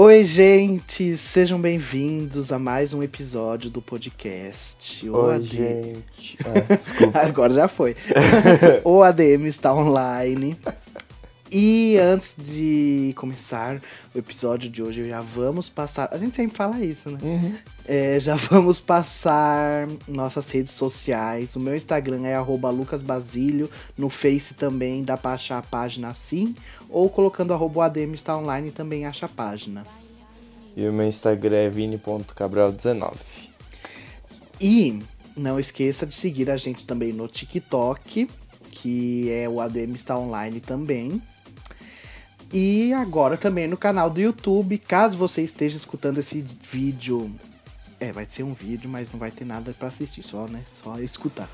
Oi, gente, sejam bem-vindos a mais um episódio do podcast. O Oi, AD... gente. Ah, desculpa. Agora já foi. o ADM está online. E antes de começar o episódio de hoje, já vamos passar. A gente sempre fala isso, né? Uhum. É, já vamos passar nossas redes sociais. O meu Instagram é lucasbasilio. No Face também dá pra achar a página assim. Ou colocando arroba ADM está online também acha a página. E o meu Instagram é vini.cabral19. E não esqueça de seguir a gente também no TikTok, que é o ADM está online também. E agora também no canal do YouTube, caso você esteja escutando esse vídeo. É, vai ser um vídeo, mas não vai ter nada para assistir, só, né? Só escutar.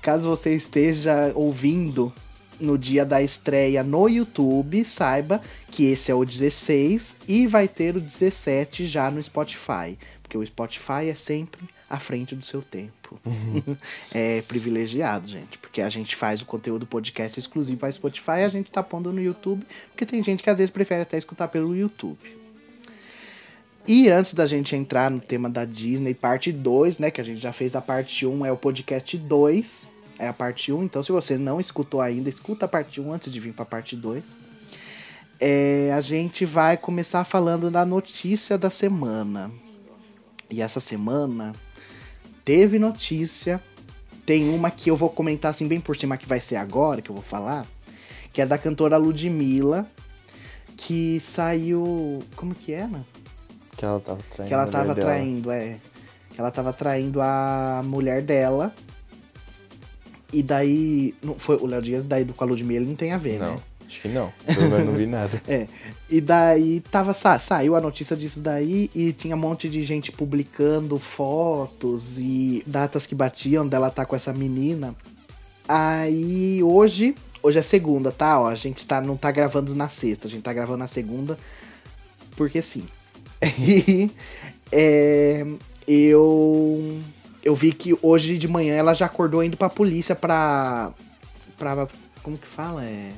Caso você esteja ouvindo no dia da estreia no YouTube, saiba que esse é o 16 e vai ter o 17 já no Spotify. Porque o Spotify é sempre à frente do seu tempo. Uhum. é privilegiado, gente, porque a gente faz o conteúdo podcast exclusivo para Spotify e a gente tá pondo no YouTube, porque tem gente que às vezes prefere até escutar pelo YouTube. E antes da gente entrar no tema da Disney, parte 2, né, que a gente já fez a parte 1, um, é o podcast 2, é a parte 1, um, então se você não escutou ainda, escuta a parte 1 um antes de vir para a parte 2. É, a gente vai começar falando da notícia da semana. E essa semana teve notícia. Tem uma que eu vou comentar assim bem por cima que vai ser agora, que eu vou falar, que é da cantora Ludmilla, que saiu, como que é, né? Que ela tava traindo. Que ela tava traindo, é. Que ela tava traindo a mulher dela. E daí, não foi o Léo Dias daí do com a Ludmilla, ele não tem a ver, não. né? Acho que não. Eu não vi nada. é. E daí tava, sa saiu a notícia disso daí e tinha um monte de gente publicando fotos e datas que batiam dela tá com essa menina. Aí hoje, hoje é segunda, tá? Ó, a gente tá, não tá gravando na sexta, a gente tá gravando na segunda, porque sim. E é, eu eu vi que hoje de manhã ela já acordou indo pra polícia pra. pra. como que fala? É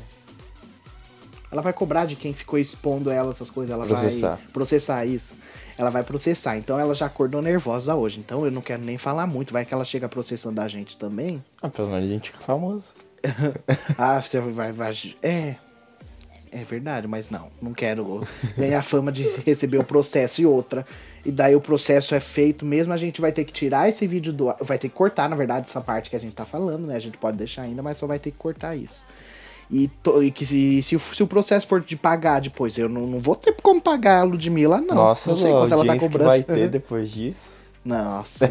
ela vai cobrar de quem ficou expondo ela essas coisas, ela processar. vai processar isso. Ela vai processar. Então ela já acordou nervosa hoje. Então eu não quero nem falar muito, vai que ela chega processando a gente também. Ah, pelo menos a gente fica famoso. ah, você vai, vai é é verdade, mas não, não quero ganhar fama de receber o processo e outra. E daí o processo é feito mesmo, a gente vai ter que tirar esse vídeo do vai ter que cortar, na verdade, essa parte que a gente tá falando, né? A gente pode deixar ainda, mas só vai ter que cortar isso. E, to, e que se, se, se, o processo for de pagar depois, eu não, não vou ter como pagar a Ludmilla, não. Nossa, não sei quanto ela tá cobrando. vai ter depois disso? Nossa,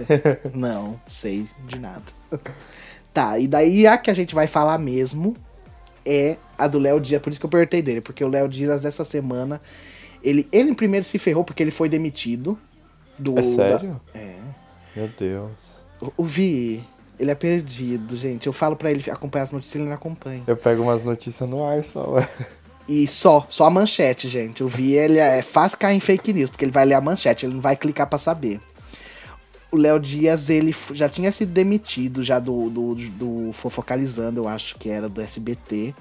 não, sei de nada. Tá, e daí a que a gente vai falar mesmo é a do Léo Dias, por isso que eu perguntei dele, porque o Léo Dias dessa semana, ele, ele primeiro se ferrou porque ele foi demitido. Do, é sério? Da, é. Meu Deus. O, o Vi, ele é perdido, gente. Eu falo para ele acompanhar as notícias, ele não acompanha. Eu pego umas notícias no ar só, ué. E só, só a manchete, gente. Eu vi ele é faz cair em fake news, porque ele vai ler a manchete, ele não vai clicar para saber. O Léo Dias, ele já tinha sido demitido já do, do, do Fofocalizando, eu acho que era do SBT.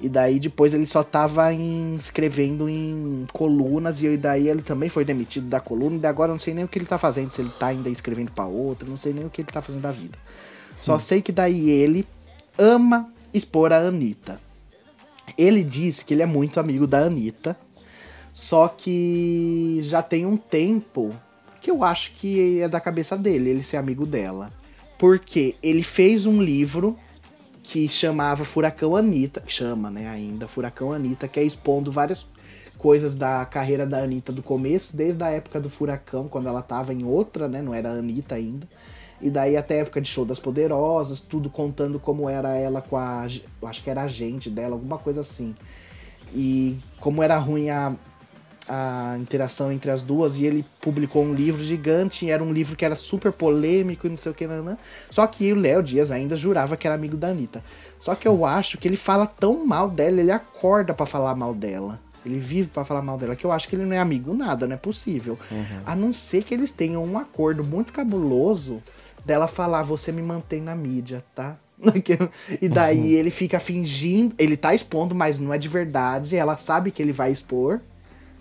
E daí depois ele só tava em, escrevendo em colunas, e daí ele também foi demitido da coluna, e agora eu não sei nem o que ele tá fazendo, se ele tá ainda escrevendo para outra, não sei nem o que ele tá fazendo da vida. Só hum. sei que daí ele ama expor a Anitta. Ele diz que ele é muito amigo da Anitta, só que já tem um tempo que eu acho que é da cabeça dele, ele ser amigo dela. Porque ele fez um livro que chamava Furacão Anitta, chama, né, ainda, Furacão Anitta, que é expondo várias coisas da carreira da Anitta do começo, desde a época do Furacão, quando ela tava em outra, né, não era Anitta ainda. E daí até a época de Show das Poderosas, tudo contando como era ela com a. Acho que era a gente dela, alguma coisa assim. E como era ruim a, a interação entre as duas. E ele publicou um livro gigante, era um livro que era super polêmico e não sei o que. Nanã. Só que o Léo Dias ainda jurava que era amigo da Anitta. Só que eu acho que ele fala tão mal dela, ele acorda para falar mal dela. Ele vive para falar mal dela, que eu acho que ele não é amigo nada, não é possível. Uhum. A não ser que eles tenham um acordo muito cabuloso dela falar, você me mantém na mídia, tá? e daí uhum. ele fica fingindo, ele tá expondo, mas não é de verdade. Ela sabe que ele vai expor,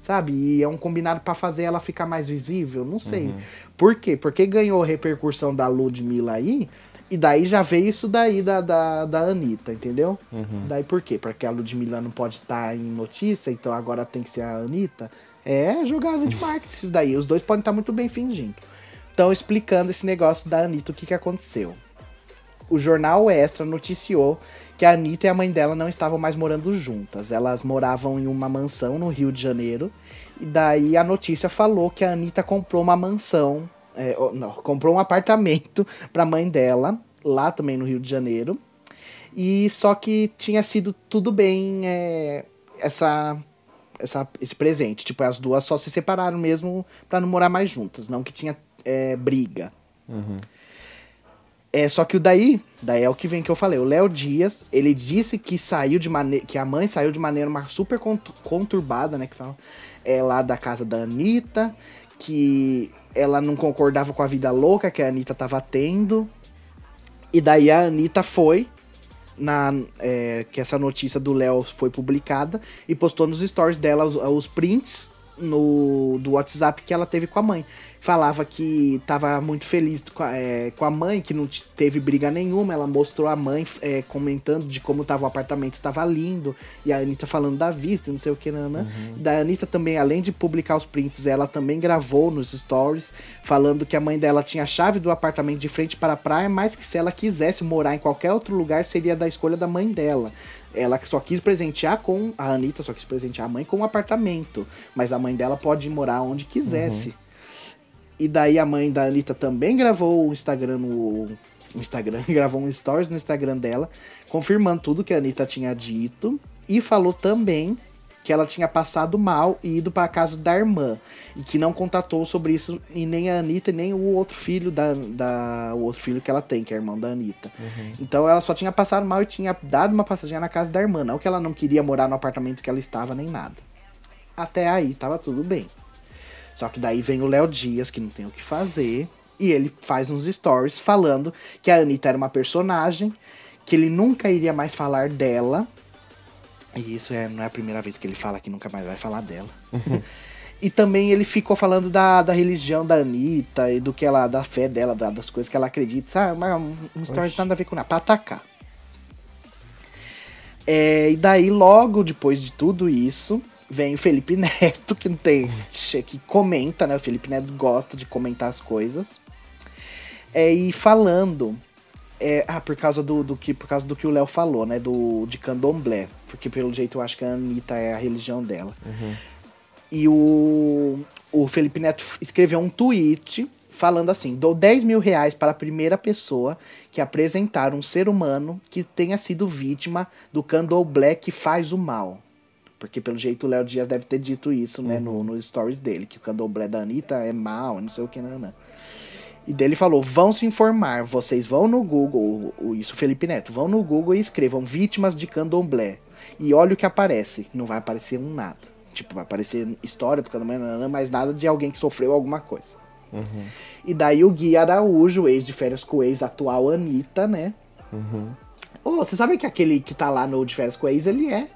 sabe? E é um combinado para fazer ela ficar mais visível, não sei. Uhum. Por quê? Porque ganhou repercussão da Ludmilla aí, e daí já veio isso daí da, da, da Anitta, entendeu? Uhum. Daí por quê? Porque a Ludmilla não pode estar em notícia, então agora tem que ser a Anitta. É jogada de marketing isso daí. Os dois podem estar muito bem fingindo. Então, explicando esse negócio da Anitta, o que, que aconteceu. O jornal Extra noticiou que a Anitta e a mãe dela não estavam mais morando juntas. Elas moravam em uma mansão no Rio de Janeiro. E daí a notícia falou que a Anitta comprou uma mansão. É, não, comprou um apartamento para a mãe dela, lá também no Rio de Janeiro. E só que tinha sido tudo bem é, essa essa, esse presente. Tipo, as duas só se separaram mesmo para não morar mais juntas, não que tinha é, briga. Uhum. É, só que o daí, daí é o que vem que eu falei. O Léo Dias, ele disse que saiu de maneira. que a mãe saiu de maneira uma super conturbada, né? Que fala. É lá da casa da Anitta, que ela não concordava com a vida louca que a Anitta tava tendo. E daí a Anitta foi na é, que essa notícia do Léo foi publicada e postou nos stories dela os, os prints no do WhatsApp que ela teve com a mãe falava que estava muito feliz com a, é, com a, mãe, que não teve briga nenhuma. Ela mostrou a mãe é, comentando de como tava o apartamento, tava lindo. E a Anitta falando da vista, não sei o que, né? Uhum. Da Anitta também, além de publicar os prints, ela também gravou nos stories, falando que a mãe dela tinha a chave do apartamento de frente para a praia, mas que se ela quisesse morar em qualquer outro lugar, seria da escolha da mãe dela. Ela só quis presentear com. A Anitta só quis presentear a mãe com um apartamento. Mas a mãe dela pode morar onde quisesse. Uhum. E daí a mãe da Anitta também gravou o Instagram no. no Instagram, gravou um stories no Instagram dela, confirmando tudo que a Anitta tinha dito. E falou também que ela tinha passado mal e ido para casa da irmã. E que não contatou sobre isso e nem a Anitta nem o outro filho da, da. O outro filho que ela tem, que é irmão da Anitta. Uhum. Então ela só tinha passado mal e tinha dado uma passadinha na casa da irmã. Não que ela não queria morar no apartamento que ela estava, nem nada. Até aí tava tudo bem. Só que daí vem o Léo Dias, que não tem o que fazer, e ele faz uns stories falando que a Anitta era uma personagem, que ele nunca iria mais falar dela. E isso é, não é a primeira vez que ele fala que nunca mais vai falar dela. e também ele ficou falando da, da religião da Anitta e do que ela, da fé dela, da, das coisas que ela acredita. Sabe? Uma, um story Oxi. nada a ver com nada, pra atacar. É, e daí, logo depois de tudo isso, vem o Felipe Neto, que não tem. que comenta, né? O Felipe Neto gosta de comentar as coisas. É, e falando. É, ah, por causa do, do, que por causa do que o Léo falou, né? Do, de candomblé. Porque pelo jeito eu acho que a Anitta é a religião dela. Uhum. E o, o Felipe Neto escreveu um tweet falando assim: dou 10 mil reais para a primeira pessoa que apresentar um ser humano que tenha sido vítima do candomblé que faz o mal. Porque pelo jeito o Léo Dias deve ter dito isso, né, uhum. no, no stories dele, que o candomblé da Anitta é mal, não sei o que, não, não. E dele falou: vão se informar, vocês vão no Google, o, isso Felipe Neto, vão no Google e escrevam vítimas de candomblé. E olha o que aparece. Não vai aparecer um nada. Tipo, vai aparecer história do candomblé, mas nada de alguém que sofreu alguma coisa. Uhum. E daí o Gui Araújo, ex de férias com ex, atual Anitta, né? Uhum. Oh, você sabe que aquele que tá lá no de férias com ex, ele é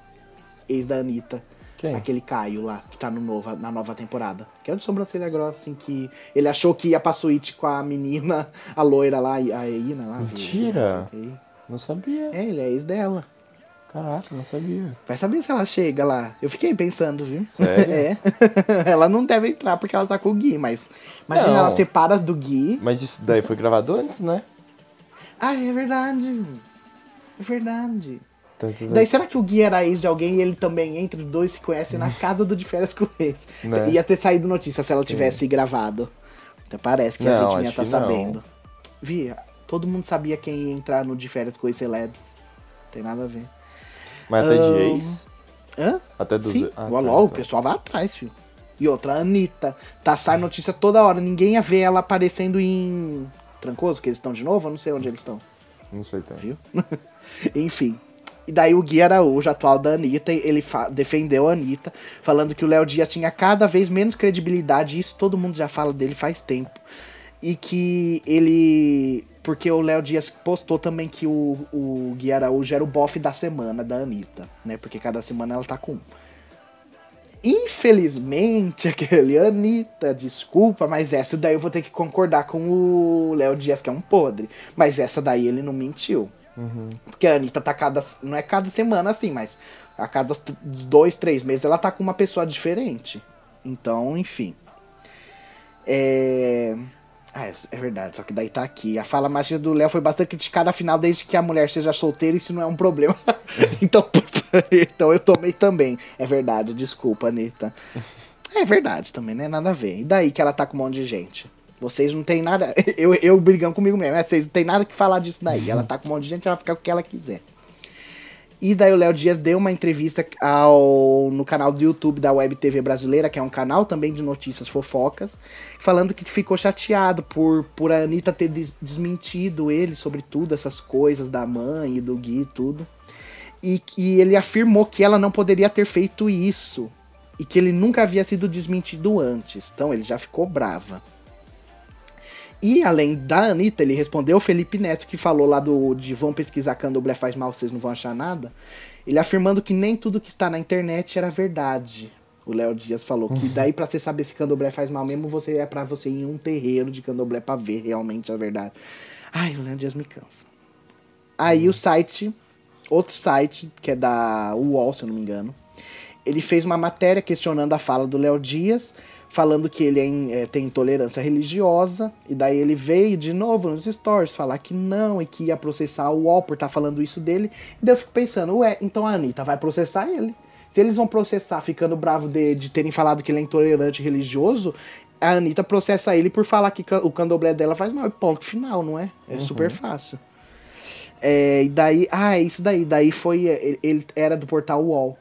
ex da Anitta. Quem? Aquele Caio lá, que tá no nova, na nova temporada. Que é o de sobrancelha grossa, assim, que ele achou que ia pra suíte com a menina, a loira lá, a Ina lá. Mentira! Viu? Não sabia. É, ele é ex dela. Caraca, não sabia. Vai saber se ela chega lá. Eu fiquei pensando, viu? Sério? É. ela não deve entrar porque ela tá com o Gui, mas. Imagina, não. ela separa do Gui. Mas isso daí foi gravado antes, né? Ah, é verdade. É verdade. Tá, Daí será que o Gui era ex de alguém e ele também, entre os dois, se conhecem na casa do de férias com ex? Né? Ia ter saído notícia se ela tivesse Sim. gravado. Então parece que não, a gente ia estar tá sabendo. Via, todo mundo sabia quem ia entrar no de férias com ex celebs. Não tem nada a ver. Mas até um... de ex? Hã? Até do... Sim, ah, tá, o pessoal vai atrás, filho. E outra, a Anitta. Tá, sai notícia toda hora. Ninguém ia ver ela aparecendo em Trancoso, que eles estão de novo? Eu não sei onde eles estão. Não sei também. Viu? Enfim. E daí o Gui Araújo, atual da Anitta, ele defendeu a Anitta, falando que o Léo Dias tinha cada vez menos credibilidade, isso todo mundo já fala dele faz tempo. E que ele. Porque o Léo Dias postou também que o, o Gui Araújo era o bofe da semana da Anitta, né? Porque cada semana ela tá com um. Infelizmente, aquele Anitta, desculpa, mas essa daí eu vou ter que concordar com o Léo Dias, que é um podre. Mas essa daí ele não mentiu. Uhum. Porque a Anitta tá cada. Não é cada semana assim, mas a cada dois, três meses ela tá com uma pessoa diferente. Então, enfim. É. Ah, é, é verdade, só que daí tá aqui. A fala mágica do Léo foi bastante criticada, afinal, desde que a mulher seja solteira, isso não é um problema. então, então eu tomei também. É verdade, desculpa, Anitta. É verdade também, né? Nada a ver. E daí que ela tá com um monte de gente? Vocês não tem nada. Eu, eu brigando comigo mesmo, né? Vocês não tem nada que falar disso daí. Ela tá com um monte de gente, ela fica com o que ela quiser. E daí o Léo Dias deu uma entrevista ao, no canal do YouTube da Web TV Brasileira, que é um canal também de notícias fofocas, falando que ficou chateado por, por a Anitta ter desmentido ele sobre tudo, essas coisas da mãe e do Gui e tudo. E, e ele afirmou que ela não poderia ter feito isso. E que ele nunca havia sido desmentido antes. Então ele já ficou brava. E além da Anitta, ele respondeu o Felipe Neto, que falou lá do de vão pesquisar candomblé faz mal, vocês não vão achar nada. Ele afirmando que nem tudo que está na internet era verdade. O Léo Dias falou que daí para você saber se candomblé faz mal mesmo, você é para você ir em um terreiro de candomblé para ver realmente a verdade. Ai, o Léo Dias me cansa. Aí o site, outro site, que é da UOL, se eu não me engano, ele fez uma matéria questionando a fala do Léo Dias, falando que ele é, é, tem intolerância religiosa, e daí ele veio de novo nos stories falar que não, e que ia processar o UOL por estar tá falando isso dele. E daí eu fico pensando, ué, então a Anitta vai processar ele. Se eles vão processar ficando bravo de, de terem falado que ele é intolerante religioso, a Anitta processa ele por falar que o candomblé dela faz mal. Ponto final, não é? É uhum. super fácil. É, e daí, ah, é isso daí. Daí foi. Ele, ele era do portal UOL.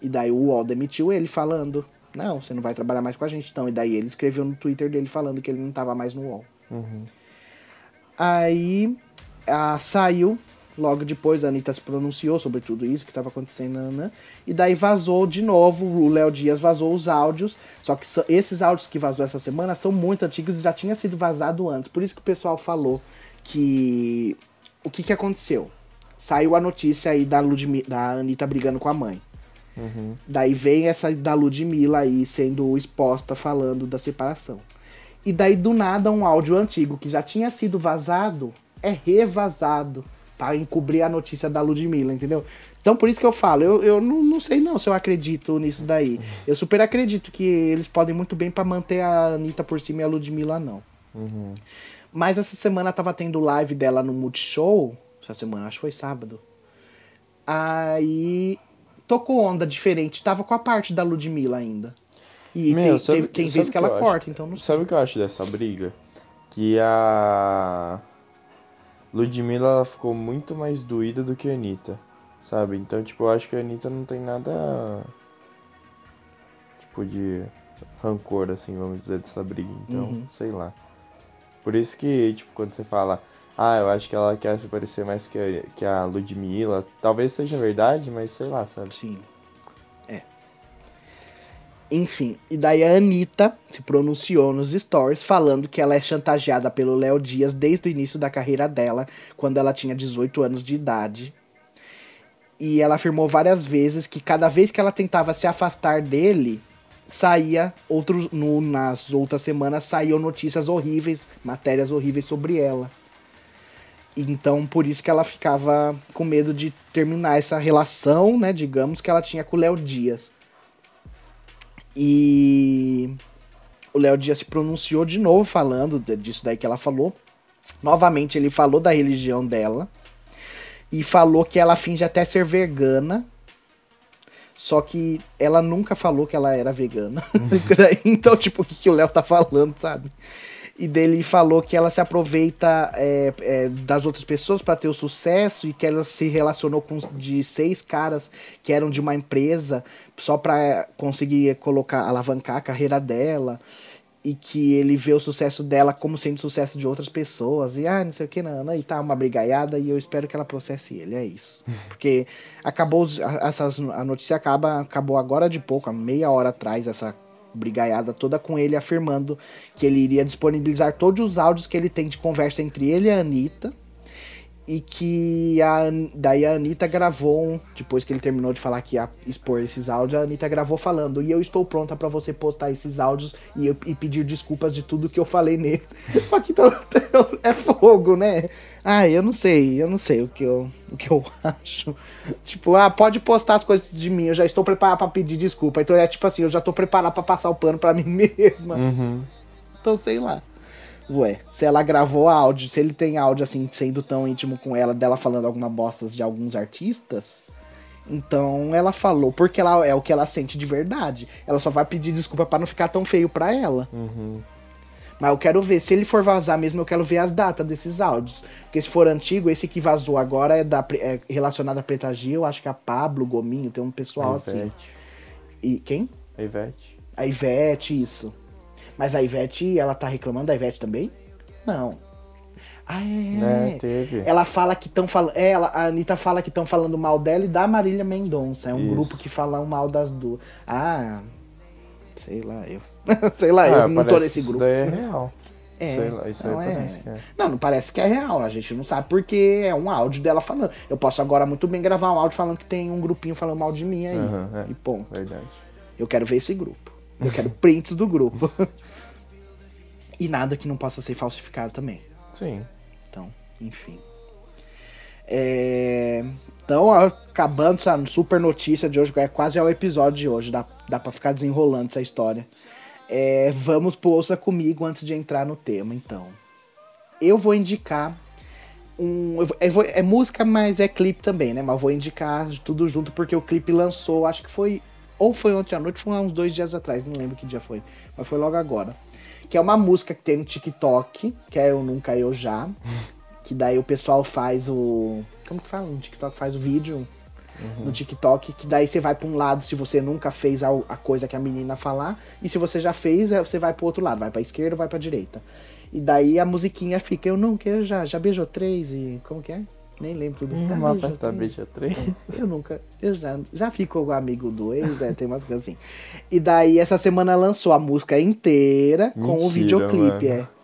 E daí o UOL demitiu ele falando não, você não vai trabalhar mais com a gente, então. E daí ele escreveu no Twitter dele falando que ele não tava mais no UOL. Uhum. Aí a, saiu, logo depois a Anitta se pronunciou sobre tudo isso que estava acontecendo, né? e daí vazou de novo, o Léo Dias vazou os áudios, só que esses áudios que vazou essa semana são muito antigos e já tinha sido vazado antes, por isso que o pessoal falou que... O que que aconteceu? Saiu a notícia aí da, Ludmi... da Anitta brigando com a mãe. Uhum. Daí vem essa da Ludmilla aí sendo exposta falando da separação. E daí do nada um áudio antigo que já tinha sido vazado é revazado para encobrir a notícia da Ludmilla, entendeu? Então por isso que eu falo, eu, eu não, não sei não se eu acredito nisso daí. Eu super acredito que eles podem muito bem para manter a Anitta por cima e a Ludmilla não. Uhum. Mas essa semana tava tendo live dela no Multishow. Essa semana, acho que foi sábado. Aí tocou onda diferente. Tava com a parte da Ludmilla ainda. E Meu, tem, sabe, tem, tem vezes que, ela corta, então não sei. Sabe o que eu acho dessa briga? Que a Ludmilla ficou muito mais doída do que a Anitta. Sabe? Então, tipo, eu acho que a Anitta não tem nada. Tipo, de rancor, assim, vamos dizer, dessa briga. Então, uhum. sei lá. Por isso que, tipo, quando você fala, ah, eu acho que ela quer se parecer mais que a, que a Ludmilla. Talvez seja verdade, mas sei lá, sabe? Sim. É. Enfim, e daí a Anitta se pronunciou nos stories falando que ela é chantageada pelo Léo Dias desde o início da carreira dela, quando ela tinha 18 anos de idade. E ela afirmou várias vezes que cada vez que ela tentava se afastar dele, saía outros no, nas outras semanas saíam notícias horríveis, matérias horríveis sobre ela. Então, por isso que ela ficava com medo de terminar essa relação, né, digamos, que ela tinha com o Léo Dias. E o Léo Dias se pronunciou de novo falando disso daí que ela falou. Novamente, ele falou da religião dela. E falou que ela finge até ser vegana. Só que ela nunca falou que ela era vegana. então, tipo, o que, que o Léo tá falando, sabe? E dele falou que ela se aproveita é, é, das outras pessoas para ter o sucesso e que ela se relacionou com de seis caras que eram de uma empresa só para conseguir colocar alavancar a carreira dela. E que ele vê o sucesso dela como sendo sucesso de outras pessoas. E ah não sei o que não, não e tá uma brigaiada e eu espero que ela processe ele é isso. Porque acabou essas a notícia acaba acabou agora de pouco há meia hora atrás essa brigaiada toda com ele, afirmando que ele iria disponibilizar todos os áudios que ele tem de conversa entre ele e a Anitta. E que a, daí a Anitta gravou, um- depois que ele terminou de falar que ia expor esses áudios, a Anitta gravou falando, e eu estou pronta pra você postar esses áudios e, eu- e pedir desculpas de tudo que eu falei nele. Só que então, é fogo, né? Ai, eu não sei, eu não sei o que eu, o que eu acho. Tipo, ah, pode postar as coisas de mim, eu já estou preparada pra pedir desculpa. Então é tipo assim, eu já tô preparada pra passar o pano pra mim mesma. Uhum. Então, sei lá. Ué, se ela gravou áudio, se ele tem áudio assim, sendo tão íntimo com ela, dela falando alguma bostas de alguns artistas, então ela falou porque ela é o que ela sente de verdade. Ela só vai pedir desculpa pra não ficar tão feio pra ela. Uhum. Mas eu quero ver, se ele for vazar mesmo, eu quero ver as datas desses áudios. Porque se for antigo, esse que vazou agora é, da, é relacionado a Preta Gil, eu acho que a Pablo, Gominho, tem um pessoal assim. E quem? A Ivete. A Ivete, isso. Mas a Ivete, ela tá reclamando da Ivete também? Não. Ah, é. É, teve. Ela fala que estão falando. É, ela, a Anitta fala que estão falando mal dela e da Marília Mendonça. É um Isso. grupo que fala mal das duas. Ah. Sei lá, eu. sei lá, Ah, eu não tô nesse que Isso grupo. daí é real. É, Sei lá, isso não aí é. parece que é. Não, não parece que é real. A gente não sabe porque é um áudio dela falando. Eu posso agora muito bem gravar um áudio falando que tem um grupinho falando mal de mim aí. Aham, é. E ponto. Verdade. Eu quero ver esse grupo. Eu quero prints do grupo. e nada que não possa ser falsificado também. Sim. Então, enfim. É, Então, acabando essa super notícia de hoje, é quase é o episódio de hoje, dá, dá pra ficar desenrolando essa história. É, vamos pro Ouça Comigo antes de entrar no tema, então. Eu vou indicar um. eu vou- eu vou- é música, mas é clipe também, né? Mas eu vou indicar tudo junto porque o clipe lançou, acho que foi. Ou foi ontem à noite, foi há uns dois dias atrás, não lembro que dia foi. Mas foi logo agora. Que é uma música que tem no TikTok, que é Eu Nunca Eu Já. Que daí o pessoal faz o. Como que fala? No TikTok faz o vídeo no TikTok, que daí você vai pra um lado se você nunca fez a, a coisa que a menina falar, e se você já fez, é, você vai pro outro lado, vai pra esquerda ou vai pra direita. E daí a musiquinha fica, eu nunca, eu já, já beijou três e. Como que é? Nem lembro. Hum, Uma beijou festa três. beija três. Eu nunca, eu já, já fico amigo do ex, é, tem umas coisas assim. E daí essa semana lançou a música inteira com o Mentira, videoclipe, mano. é.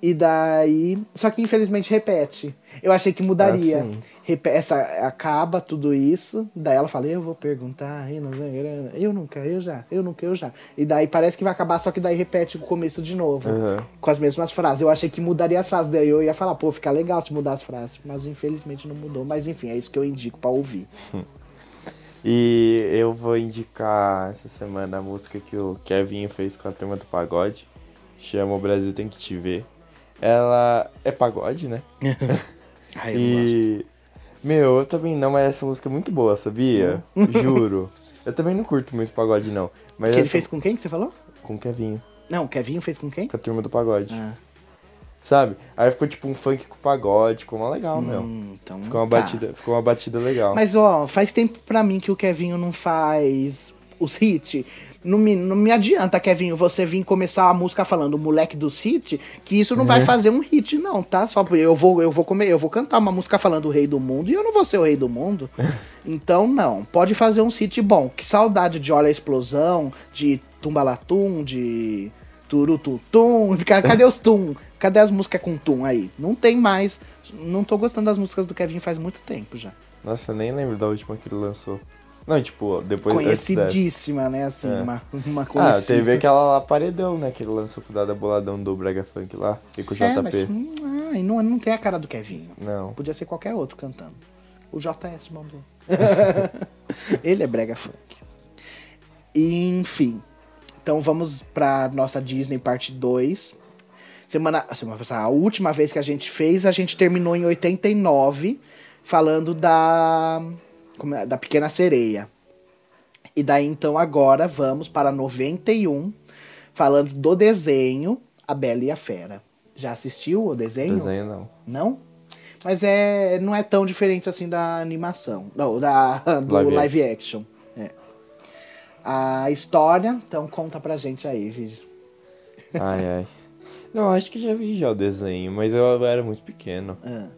E daí, só que infelizmente repete. Eu achei que mudaria. Ah. Repe- essa acaba tudo isso, daí ela fala: "Eu vou perguntar, eu nunca, eu já, eu nunca, eu já". E daí parece que vai acabar, só que daí repete o começo de novo, Aham. com as mesmas frases. Eu achei que mudaria as frases, daí eu ia falar: "Pô, fica legal se mudar as frases", mas infelizmente não mudou. Mas enfim, é isso que eu indico pra ouvir. E eu vou indicar essa semana a música que o Kevin fez com a turma do pagode. Chama O Brasil Tem Que Te Ver. Ela é pagode, né? Ai, eu não gosto. E. Meu, eu também não, mas essa música é muito boa, sabia? Juro. Eu também não curto muito pagode, não. Mas Que ele essa- fez com quem que você falou? com o Kevinho, Não, o Kevinho fez com quem? com a turma do pagode. Ah, Sabe? Aí ficou tipo um funk com pagode, ficou mó legal, meu. hum, então Ficou uma tá. batida, ficou uma batida legal. Mas ó, faz tempo pra mim que o Kevinho não faz os hits. Não me, não me adianta, Kevinho, você vir começar a música falando moleque dos hits, que isso não vai fazer um hit, não, tá? Só eu vou, eu vou comer, eu vou cantar uma música falando o rei do mundo e eu não vou ser o rei do mundo. Então, não. Pode fazer uns hits bom. Que saudade de Olha a Explosão, de Tumbalatum, de Turututum. Ca- Cadê os tum? Cadê as músicas com tum aí? Não tem mais. Não tô gostando das músicas do Kevin faz muito tempo já. Nossa, eu nem lembro da última que ele lançou. Não, tipo, depois. Conhecidíssima, né? Assim, É. uma, uma Ah, conhecida. teve aquela lá paredão, né? Que ele lançou com o Dada Boladão do Brega Funk lá. E com o É, JP. mas hum, ai, não, não tem a cara do Kevinho. Não. Podia ser qualquer outro cantando. O JS mandou. Ele é brega funk. Enfim. Então vamos pra nossa Disney parte 2. Semana, semana passada, a última vez que a gente fez, a gente terminou em 89, falando da, é, da Pequena Sereia. E daí então agora vamos para 91, falando do desenho A Bela e a Fera. Já assistiu o desenho? Desenho não. Não? Mas é, não é tão diferente assim da animação. Não, da, do Live live, action. É. A história, então conta pra gente aí, vídeo. Ai, ai. Não, acho que já vi já o desenho, mas eu era muito pequeno. Ah,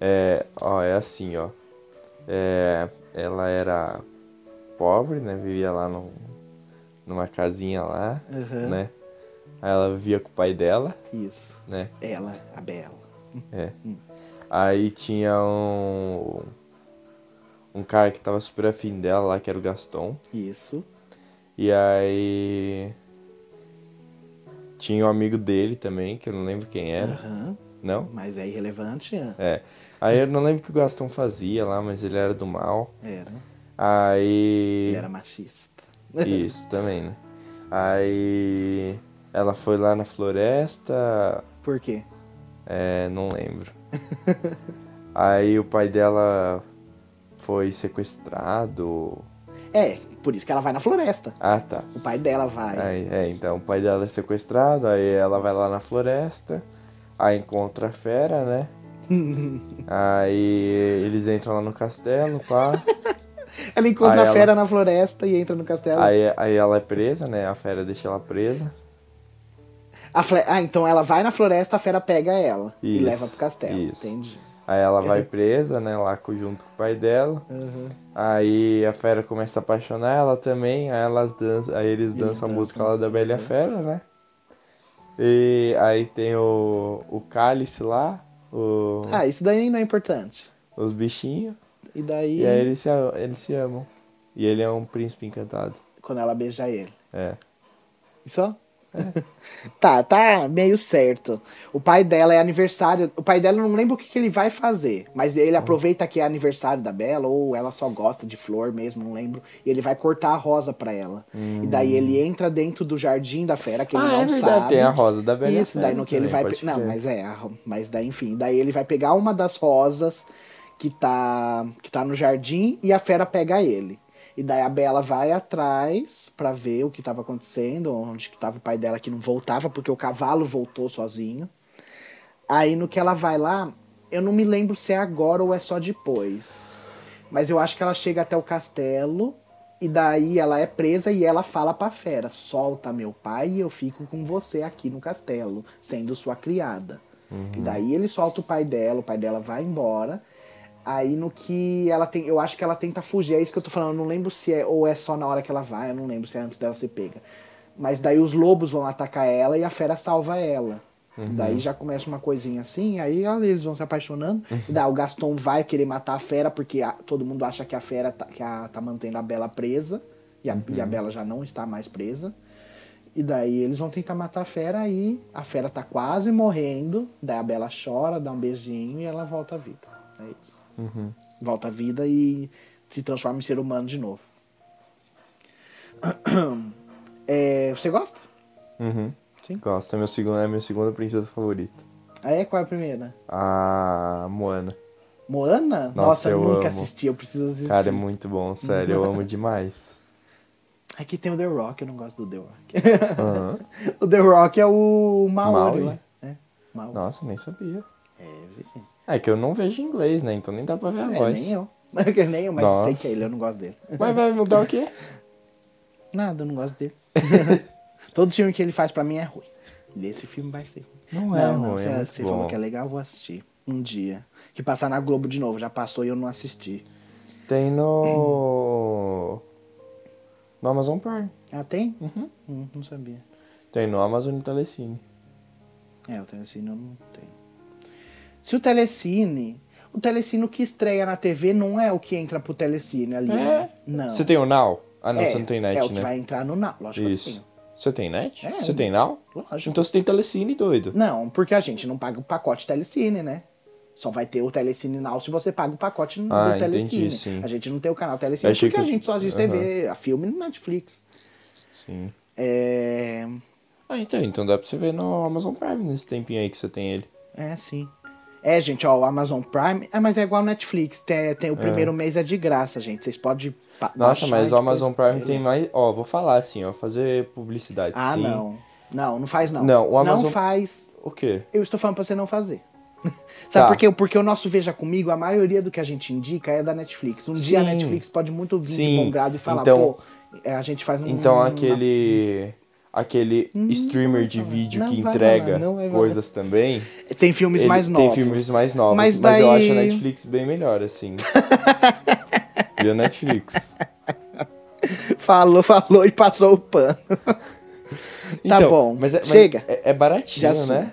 É, ó, é assim, ó. É, ela era pobre, né? Vivia lá num, numa casinha lá, Aham. né? Aí ela vivia com o pai dela, isso. né? Ela, a Bela. É. Aí tinha um. Um cara que tava super afim dela lá, que era o Gaston. Isso. E aí. Tinha um amigo dele também, que eu não lembro quem era. Aham. Não? Mas é irrelevante? é. É. Aí eu não lembro o que o Gaston fazia lá, mas ele era do mal. Era. Aí. Ele era machista. Isso, também, né? Aí. Ela foi lá na floresta. Por quê? É, não lembro. Aí o pai dela foi sequestrado. É, por isso que ela vai na floresta. Ah, tá. O pai dela vai. Aí, é, então o pai dela é sequestrado, aí ela vai lá na floresta, aí encontra a fera, né? Aí eles entram lá no castelo, pá. Ela encontra Aí a ela- fera na floresta e entra no castelo. aí, aí ela é presa, né? A fera deixa ela presa. Fle- Ah, então ela vai na floresta, a fera pega ela e Isso, leva pro castelo. isso. Entendi. Aí ela vai presa, né? Lá junto com o pai dela. Aham. Aí a fera começa a apaixonar ela também, aí elas dançam, aí eles dançam a música lá da Bela e uhum. Fera, né? E aí tem o, o cálice lá, o, Ah, isso daí não é importante. os bichinhos, E daí, e aí eles se, eles se amam. E ele é um príncipe encantado. quando ela beija ele. É. E só? Tá, tá meio certo. O pai dela é aniversário. O pai dela eu não lembra o que, que ele vai fazer. Mas ele aproveita que é aniversário da Bela, ou ela só gosta de flor mesmo, não lembro. E ele vai cortar a rosa pra ela. E daí ele entra dentro do jardim da fera, que ele ah, não é verdade, sabe. tem a rosa da Bela Isso, daí no que ele vai. pode Não, mas é, mas daí, enfim, daí ele vai pegar uma das rosas que tá, que tá no jardim e a fera pega ele. E daí a Bela vai atrás pra ver o que tava acontecendo, onde que tava o pai dela que não voltava, porque o cavalo voltou sozinho. Aí no que ela vai lá, eu não me lembro se é agora ou é só depois. Mas eu acho que ela chega até o castelo e daí ela é presa e ela fala pra fera: solta meu pai e eu fico com você aqui no castelo, sendo sua criada. E daí ele solta o pai dela, o pai dela vai embora. Aí no que ela tem. Eu acho que ela tenta fugir, é isso que eu tô falando. Eu não lembro se é ou é só na hora que ela vai, eu não lembro se é antes dela ser pega. Mas daí os lobos vão atacar ela e a fera salva ela. Daí já começa uma coisinha assim, aí eles vão se apaixonando. E daí o Gaston vai querer matar a fera, porque a- todo mundo acha que a fera tá, que a- tá mantendo a Bela presa. E a, e a Bela já não está mais presa. E daí eles vão tentar matar a fera e a fera tá quase morrendo. Daí a Bela chora, dá um beijinho e ela volta à vida. É isso. Volta à vida e se transforma em ser humano de novo. É, você gosta? Uhum. Sim. Gosto, é, meu segundo, é minha segunda princesa favorita. Ah, é? Qual é a primeira? A Moana. Moana? Nossa, eu, eu nunca amo. assisti, eu preciso assistir. Cara, é muito bom, sério, eu amo demais. Aqui tem o The Rock, eu não gosto do The Rock. Aham. o The Rock é o Maori, Maui? né? É, Maui. Nossa, nem sabia. É. É que eu não vejo inglês, né? Então nem dá pra ver a É, voz. nem eu. nem eu, mas eu sei Nossa. que é ele, eu não gosto dele. Mas vai mudar o quê? Nada, eu não gosto dele. Todo filme que ele faz pra mim é ruim. Esse filme vai ser ruim. Não é não, ruim, se é você falou que é legal, eu vou assistir. Um dia. Que passar na Globo de novo. Já passou e eu não assisti. Tem no. No Amazon Prime. Ah, tem? Uhum. Hum, não sabia. Tem no Amazon e Telecine. É, o Telecine eu não tenho. Se o Telecine. O Telecine o que estreia na TV não é o que entra pro Telecine ali. É? né? Não. Você tem o Now? Ah, não, é, você não tem net, É o que né? vai entrar no Now. Lógico que eu Isso. tenho. Você tem net? É, você tem Now? Lógico. Então você tem Telecine, doido. Não, porque a gente não paga o pacote Telecine, né? Só vai ter o Telecine Now se você paga o pacote Ah, do entendi, Telecine. sim. A gente não tem o canal Telecine achei porque que- a gente só assiste TV, a filme no Netflix. Sim. É... Ah, então, então dá pra você ver no Amazon Prime nesse tempinho aí que você tem ele. É, sim. É, gente, ó, o Amazon Prime... É, mas é igual o Netflix. Tem, tem o primeiro mês é de graça, gente. Vocês podem Nossa, mas o Amazon Prime tem mais. Ó, vou falar assim, ó, fazer publicidade. Ah, sim. não. Não, não faz não. Não, o Amazon- Não faz... O quê? Eu estou falando pra você não fazer. Sabe Tá. por quê? Porque o nosso Veja Comigo, a maioria do que a gente indica é da Netflix. Um dia a Sim. Netflix pode muito vir de Sim. bom grado e falar, Então- pô, é, a gente faz um... Então um- aquele. Aquele streamer de vídeo não que entrega rolar, vai coisas também. Tem filmes mais novos. Tem filmes mais novos. Mas Mas, eu daí- acho a Netflix bem melhor, assim. e a Netflix. Falou, falou e passou o pano. Tá bom. Mas é, mas Chega É, é de baratinho, né?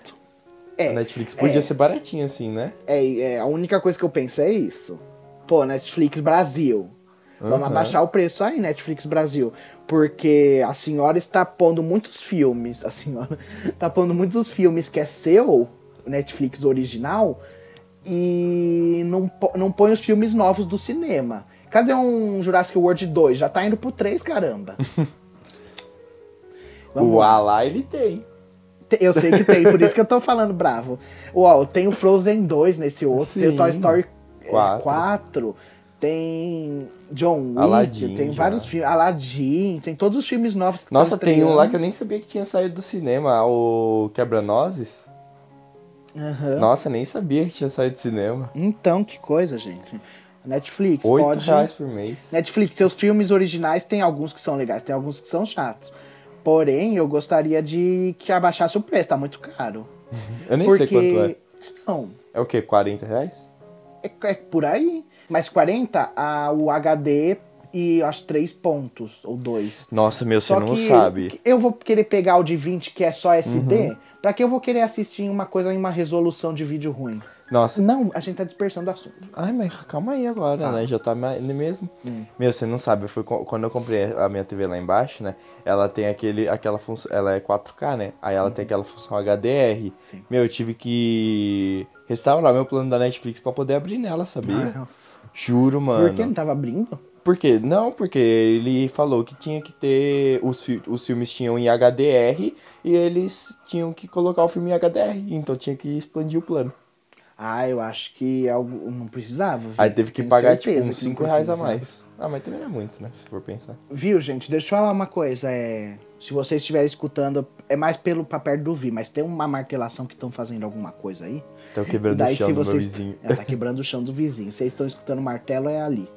É, A Netflix podia é. ser baratinha assim, né? É, é, a única coisa que eu penso é isso. Pô, Netflix Brasil. Vamos abaixar o preço aí, Netflix Brasil. Porque a senhora está pondo muitos filmes. A senhora está pondo muitos filmes que é seu, Netflix original, e não, não põe os filmes novos do cinema. Cadê um Jurassic World 2? Já tá indo pro 3, caramba. O lá. A lá ele tem. Te- Eu sei que tem, por isso que eu tô falando bravo. Uau, tem o Frozen 2 nesse outro, tem o Sim. Toy Story é, Quatro. 4, tem John Wick, Aladdin tem já. vários filmes, Aladdin, tem todos os filmes novos que Nossa, tem um lá que eu nem sabia que tinha saído do cinema, o Quebra-Nozes. Aham. Nossa, nem sabia que tinha saído do cinema. Então, que coisa, gente. Netflix, Oito pode... reais por mês. Netflix, seus filmes originais tem alguns que são legais, tem alguns que são chatos. Porém, eu gostaria de que abaixasse o preço, tá muito caro. Eu nem porque... sei quanto é. Não, É o quê? 40 reais? É, é por aí. Mas 40, a, o HD e acho 3 pontos, ou 2. Nossa, meu, você Só não que sabe. eu vou querer pegar o de 20, que é só SD, Uhum. pra que eu vou querer assistir uma coisa em uma resolução de vídeo ruim? Nossa. Não, a gente tá dispersando o assunto. Ai, mas calma aí agora, Fala. né? Já tá ma- mesmo. Hum. Meu, você não sabe, quando eu comprei a minha TV lá embaixo, né? Ela tem aquele, aquela função, ela é 4K, né? Aí ela tem aquela função HDR. Sim. Meu, eu tive que restaurar meu plano da Netflix pra poder abrir nela, sabia? Nossa. Juro, mano. Por que não tava abrindo? Por quê? Não, porque ele falou que tinha que ter. Os, fi- os filmes tinham em HDR e eles tinham que colocar o filme em HDR. Então tinha que expandir o plano. Ah, eu acho que algo não precisava. viu? Aí teve que Tenho pagar tipo uns que não 5 reais a mais. Ah, mas também não é muito, né? Se for pensar. Viu, gente? Deixa eu falar uma coisa. É... Se vocês estiverem escutando, é mais pelo pra perto do vi, mas tem uma martelação que estão fazendo alguma coisa aí. Estão E quebrando daí, o chão se do vocês. vizinho. É, tá quebrando o chão do vizinho. Vocês estão escutando martelo, é ali.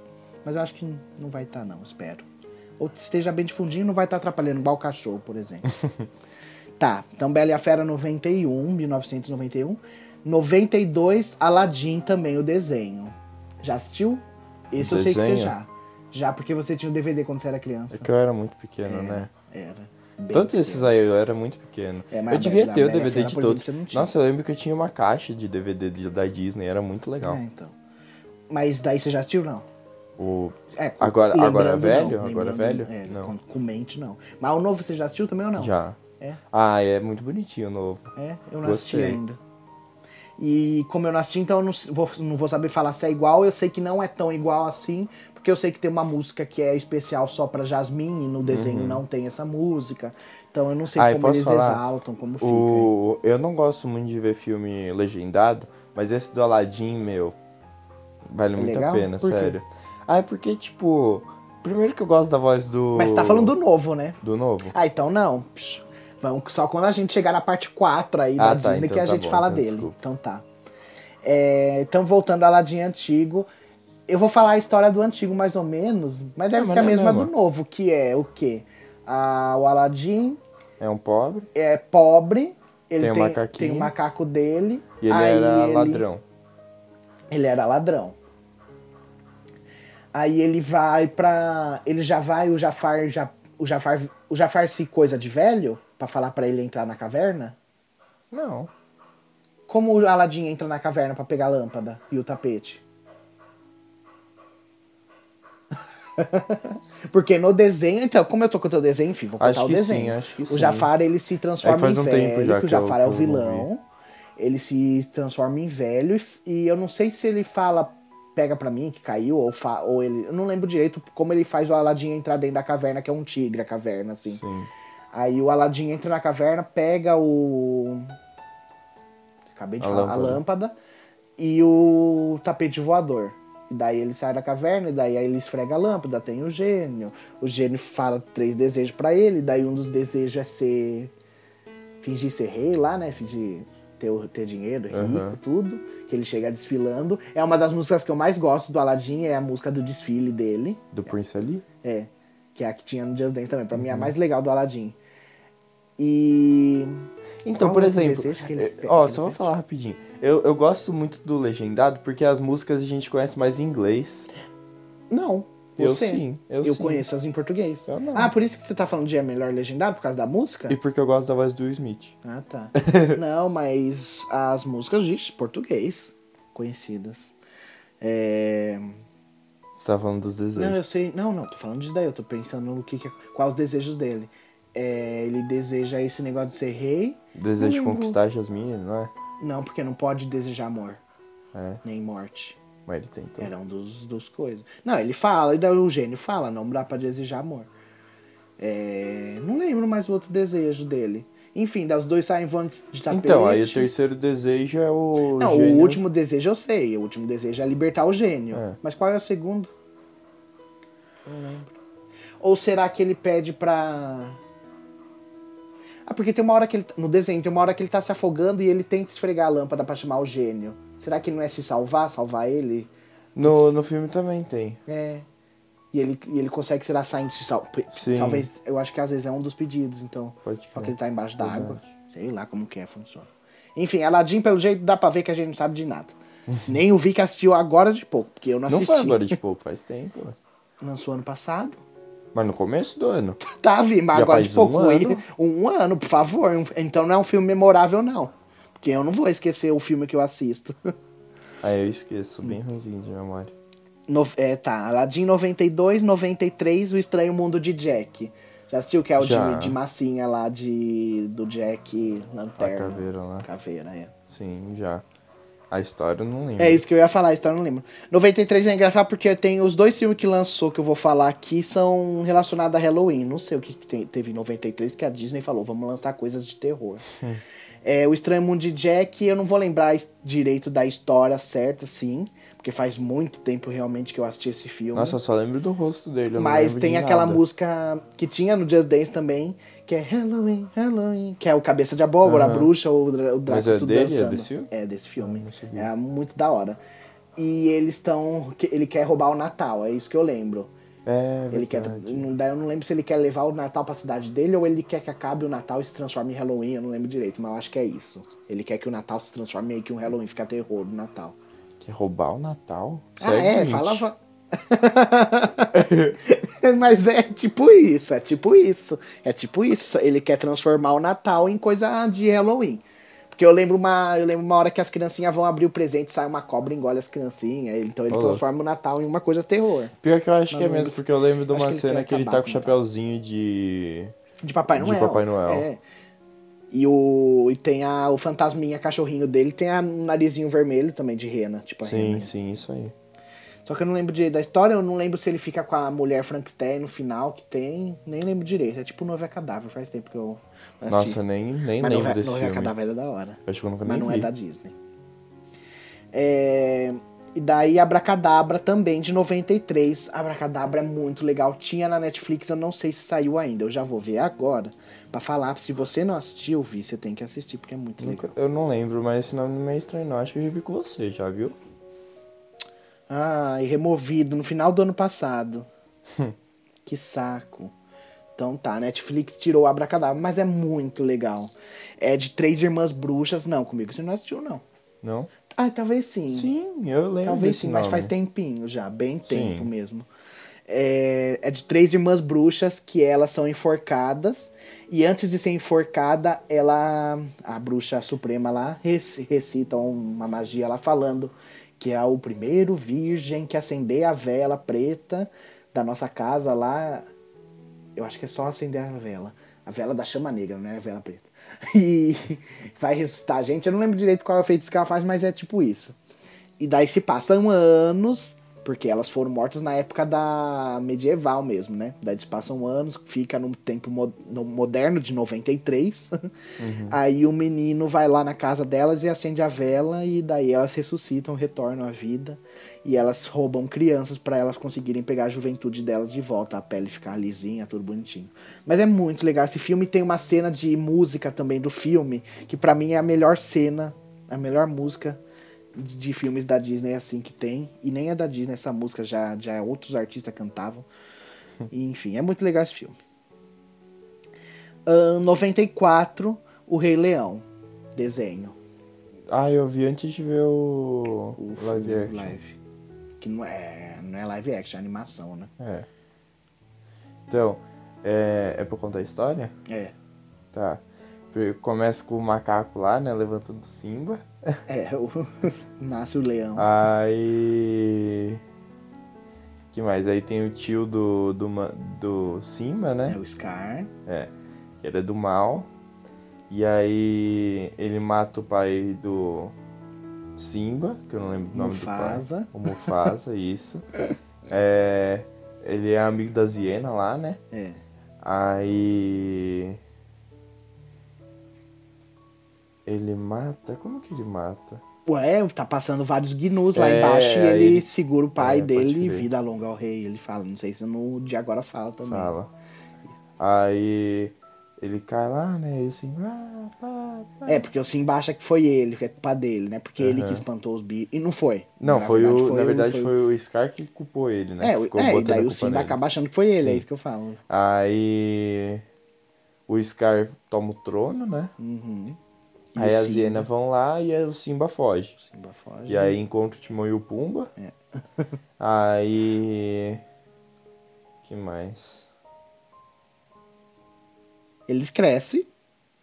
Mas eu acho que não vai estar, não, espero. Ou esteja bem difundinho, não vai estar atrapalhando, igual o cachorro, por exemplo. tá, então Bela e a Fera 91, 1991. 92, Aladdin também, o desenho. Já assistiu? Esse eu sei que você já. Já porque você tinha o DVD quando você era criança. É que eu era muito pequeno, Era, né? Era. Pequeno. esses aí eu era muito pequeno. É, eu devia ter o DVD de todos. exemplo, não. Nossa, eu lembro que eu tinha uma caixa de DVD de- da Disney, era muito legal. É, então. Mas daí você já assistiu, não? O... É, com- Agora- agora não, velho? Agora lembrando, velho? É, Não. Com, mente, não. Mas o novo você já assistiu também ou não? Já. É? Ah, é muito bonitinho o novo. É, eu não assisti Gostei. ainda. E como eu não assisti, então eu não vou, não vou saber falar se é igual. Eu sei que não é tão igual assim, porque eu sei que tem uma música que é especial só pra Jasmine e no desenho não tem essa música. Então eu não sei Uhum. Ah, como eles falar? exaltam, como fica. O... Eu não gosto muito de ver filme legendado, mas esse do Aladdin, meu, vale É muito legal? a pena, Por quê? sério. Ah, é porque, tipo, primeiro que eu gosto da voz do... Mas você tá falando do novo, né? Do novo? Ah, então não. Psh, Vamos só quando a gente chegar na parte 4 aí Ah, da tá, Disney então que a tá gente bom, fala então dele. desculpa. Então tá. É, então voltando ao Aladdin antigo, eu vou falar a história do antigo mais ou menos, mas deve Ah, ser mas a não é mesma mesmo. do novo, que é o quê? Ah, o Aladdin É um pobre é pobre, ele Tem tem, um tem, macaquinho. o macaco dele, e ele aí era ele- ladrão. ele era ladrão. Aí ele vai pra. Ele já vai, o Jafar já. O Jafar, o Jafar se coisa de velho pra falar pra ele entrar na caverna. Não. Como o Aladdin entra na caverna pra pegar a lâmpada e o tapete? Porque no desenho, então, como eu tô com o teu desenho, enfim, vou contar Acho o que desenho. sim, acho que o sim. Jafar, ele se transforma É em um velho, tempo já que o Jafar é o vilão. Ele se transforma em velho e, e eu não sei se ele fala pega pra mim que caiu ou, fa, ou ele, eu não lembro direito como ele faz o Aladdin entrar dentro da caverna, que é um tigre a caverna assim. Sim. Aí o Aladdin entra na caverna, pega o. Acabei de A falar, a lâmpada. lâmpada e o tapete voador. E daí ele sai da caverna, e daí aí ele esfrega a lâmpada, tem o gênio. O gênio fala três desejos pra ele, daí um dos desejos é ser. fingir ser rei lá, né? Fingir ter, ter dinheiro, rico, Aham. tudo. Que ele chega desfilando. É uma das músicas que eu mais gosto do Aladdin, é a música do desfile dele. Do Prince Ali? É, que é a que tinha no Just Dance também. Pra mim é a Uhum. mais legal do Aladdin. E. Então, Qual por exemplo, eh, têm? ó, só vou falar rapidinho. Eu, eu gosto muito do legendado porque as músicas a gente conhece mais em inglês. Não. Eu Você. sim, eu, Eu sim. conheço as em português. Eu não. Ah, por isso que você tá falando de é melhor legendado, por causa da música? E porque eu gosto da voz do Smith. Ah, tá. não, mas as músicas de português, conhecidas. É... Você tá falando dos desejos. Não, eu sei. Não, não, tô falando disso daí. Eu tô pensando no que, que quais os desejos dele. É, ele deseja esse negócio de ser rei. Desejo de conquistar a Jasmine, não é? Não, porque não pode desejar amor, É, nem morte. mas ele tentou. Era um dos, dos coisas. Não, ele fala, e daí o gênio fala, não dá pra desejar amor. É, não lembro mais o outro desejo dele. Enfim, das dois saem voando de tapete. Então, aí o terceiro desejo é o. Não, gênio. o último desejo eu sei. O último desejo é libertar o gênio. É. Mas qual é o segundo? Não lembro. Ou será que ele pede pra. Ah, porque tem uma hora que ele. No desenho, tem uma hora que ele tá se afogando e ele tenta esfregar a lâmpada pra chamar o gênio. Será que não é se salvar, salvar ele? No, no filme também tem. É. E ele, e ele consegue, será, saindo se salvar. Sim. Talvez, eu acho que às vezes é um dos pedidos, então. Pode Só que crer. ele tá embaixo da água. Sei lá como que é, funciona. Enfim, Aladdin, pelo jeito, dá pra ver que a gente não sabe de nada. Nem o Vic assistiu agora de pouco, porque eu não Não assisti. foi agora de pouco, faz tempo. Lançou ano passado. Mas no começo do ano. Tá, Vi, mas Já agora faz de pouco. um e- ano? Um ano, por favor. Um- Então não é um filme memorável, não. Porque eu não vou esquecer o filme que eu assisto. Aí eu esqueço, bem ruimzinho de memória. No- é, tá. Aladdin 92, 93, O Estranho Mundo de Jack. Já assistiu que é o de, de massinha lá de, do Jack A Lanterna. caveira lá. Caveira, é. Sim, já. A história eu não lembro. É isso que eu ia falar, a história eu não lembro. 93 é engraçado porque tem os dois filmes que lançou que eu vou falar aqui são relacionados a Halloween. Não sei o que tem- teve em 93 que a Disney falou, vamos lançar coisas de terror. É, o Estranho Mundo de Jack, eu não vou lembrar direito da história certa, sim, porque faz muito tempo realmente que eu assisti esse filme. Nossa, só lembro do rosto dele. Mas tem de aquela nada. música que tinha no Just Dance também, que é Halloween, Halloween, que é o Cabeça de Abóbora, a bruxa, o, dra- o Draco, Mas é dele? É dançando. desse filme? É desse filme. É muito da hora. E eles estão. Ele quer roubar o Natal, é isso que eu lembro. É, Ele quer. não- Daí eu não lembro se ele quer levar o Natal pra cidade dele ou ele quer que acabe o Natal e se transforme em Halloween, eu não lembro direito, mas eu acho que é isso. Ele quer que o Natal se transforme meio que um Halloween, fica terror no Natal. Quer roubar o Natal? Ah, é, falava. Mas é tipo isso, é tipo isso. É tipo isso. Ele quer transformar o Natal em coisa de Halloween. Porque eu lembro uma, eu lembro uma hora que as criancinhas vão abrir o presente, sai uma cobra e engole as criancinhas. Então ele transforma o Natal em uma coisa terror. Pior que eu acho Não que é mesmo, porque eu lembro de uma que cena que ele tá com o chapéuzinho de. De Papai De Noel. Papai Noel. É. E, o, e tem a, o fantasminha cachorrinho dele, tem a um narizinho vermelho também de rena, tipo Sim, rena. sim, isso aí. Só que eu não lembro direito da história, eu não lembro se ele fica com a mulher Frankenstein no final, que tem, nem lembro direito. É tipo Noiva Cadáver, faz tempo que eu assisti. Nossa, nem, nem Mas lembro Noiva, desse Noiva filme. Cadáver é da hora. Acho que eu nunca Mas não vi. é da Disney. É, E daí Abracadabra também, de 93. Abracadabra é muito legal. Tinha na Netflix, eu não sei se saiu ainda. Eu já vou ver agora. Pra falar, se você não assistiu, Vi, você tem que assistir, porque é muito legal. Eu não lembro, mas esse nome não é estranho não. Acho que eu já vi com você, já viu? Ah, e removido no final do ano passado. que saco. Então tá, Netflix tirou o Abracadabra, mas é muito legal. É de três irmãs bruxas. Não, comigo você não assistiu, não. Não? Ah, talvez sim. Sim, eu lembro Talvez sim, mas nome. faz tempinho já, bem tempo Sim. mesmo. É, é de três irmãs bruxas que elas são enforcadas. E antes de ser enforcada, ela. A bruxa suprema lá rec- recita uma magia lá falando que é o primeiro virgem que acender a vela preta da nossa casa lá. Eu acho que é só acender a vela. A vela da chama negra, não é a vela preta. E vai ressuscitar a gente. Eu não lembro direito qual é o feitiço que ela faz, mas é tipo isso. E daí se passam anos, porque elas foram mortas na época da medieval mesmo, né? Daí se passam anos, fica no tempo mo- no moderno de 93. Aí o menino vai lá na casa delas e acende a vela, e daí elas ressuscitam, retornam à vida. E elas roubam crianças para elas conseguirem pegar a juventude delas de volta, a pele ficar lisinha, tudo bonitinho. Mas é muito legal esse filme. Tem uma cena de música também do filme, que pra mim é a melhor cena, a melhor música de, de filmes da Disney assim que tem. E nem é da Disney essa música, já, já outros artistas cantavam. E, enfim, é muito legal esse filme. Ahn, 94, O Rei Leão. Desenho. Ah, eu vi antes de ver o, O live action. live. Que não é, não é live action, é animação, né? É. Então, é, é pra contar a história? É. Tá. Começa com o macaco lá, né? Levantando Simba. É, o... nasce o leão. Aí. que mais? Aí tem o tio do, do, do Simba, né? É o Scar. É. Que era do mal. E aí ele mata o pai do Simba, que eu não lembro o nome Mufasa. do pai. O Mufasa, isso. É, ele é amigo da Ziena lá, né? É. Aí. Ele mata. Como que ele mata? Ué, tá passando vários gnus lá É, embaixo e ele ele- segura o pai É, dele e vida longa ao rei. Ele fala, não sei se no de agora fala também. Fala. Aí. Ele cai lá, né? E assim. Ah, pá, pá. É, porque o Simba acha que foi ele, que é culpa dele, né? Porque ele Aham. que espantou os bichos. E não foi. Não, Na foi verdade, o. na verdade, o- foi, o Scar que culpou ele, né? É, que ficou é e daí o Simba nele. acaba achando que foi ele, é Sim. isso que eu falo. Aí. O Scar toma o trono, né? Uhum. E aí as hienas vão lá e aí o Simba foge. o Simba foge. E aí encontra o Timão e o Pumba. É. aí. que mais? Eles crescem,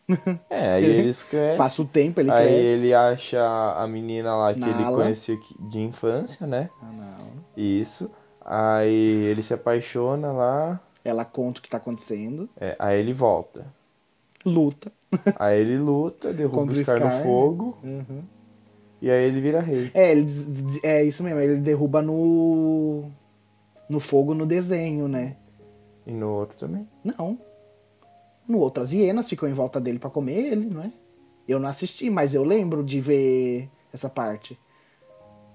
É, aí eles crescem. passa o tempo, ele aí cresce. ele acha a menina lá que ele Nala. conhecia que- de infância, né? Ah, não. Isso. Aí ele se apaixona lá. Ela conta o que tá acontecendo, é, aí ele volta. luta. Aí ele luta, derruba os caras no fogo. Uhum. E aí ele vira rei. É, ele, é isso mesmo, ele derruba no. no fogo no desenho, né? E no outro também. Não. No outro, as hienas ficam em volta dele pra comer ele, não é? Eu não assisti, mas eu lembro de ver essa parte.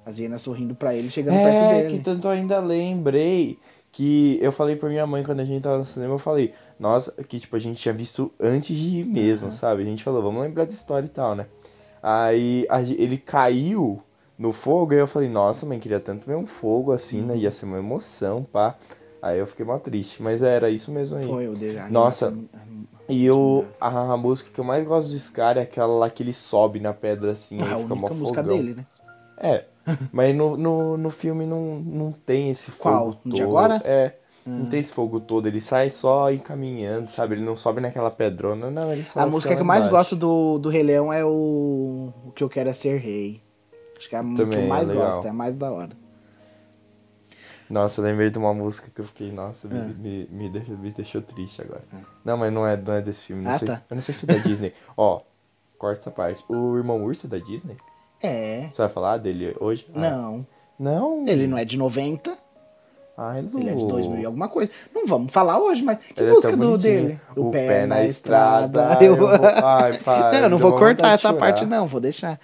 As hienas sorrindo pra ele, chegando perto É, dele. que tanto eu ainda lembrei que eu falei pra minha mãe quando a gente tava no cinema, eu falei, nossa, que tipo, a gente tinha visto antes de ir mesmo, sabe? A gente falou, vamos lembrar da história e tal, né? Aí a ele caiu no fogo, aí eu falei, nossa, mãe, queria tanto ver um fogo assim, né? Ia ser uma emoção, pá. Aí eu fiquei mal triste, mas era isso mesmo aí. Foi o de a Nossa, E eu, a, música que eu mais gosto do Scar é aquela lá que ele sobe na pedra assim, Ah, aí a fica mó única música fogão. dele, né? É, mas no, no, no filme não, não tem esse fogo Qual? todo. De agora? É, não tem esse fogo todo, ele sai só encaminhando, sabe? Ele não sobe naquela pedrona, não, ele só A música que eu mais gosto do, do Rei Leão é o. O que eu quero é ser rei. Acho que é a que eu é mais legal. gosto, é a mais da hora. Nossa, eu lembrei de uma música que eu fiquei, nossa, me, Ah. me, me, deixou, me deixou triste agora. Não, mas não é, não é desse filme, não Ah, sei, tá. eu não sei se é da Disney. Ó, corta essa parte. O Irmão Urso é da Disney? É. Você vai falar dele hoje? Ah, Não. Não? Ele não é de 90, Ai, ele é de Lu. 2000 e alguma coisa. Não vamos falar hoje, mas que Ele é música tão do dele? O, pé, na estrada. Eu... Eu vou... Ai, pai. não, eu não vou cortar essa parte, não, vou deixar.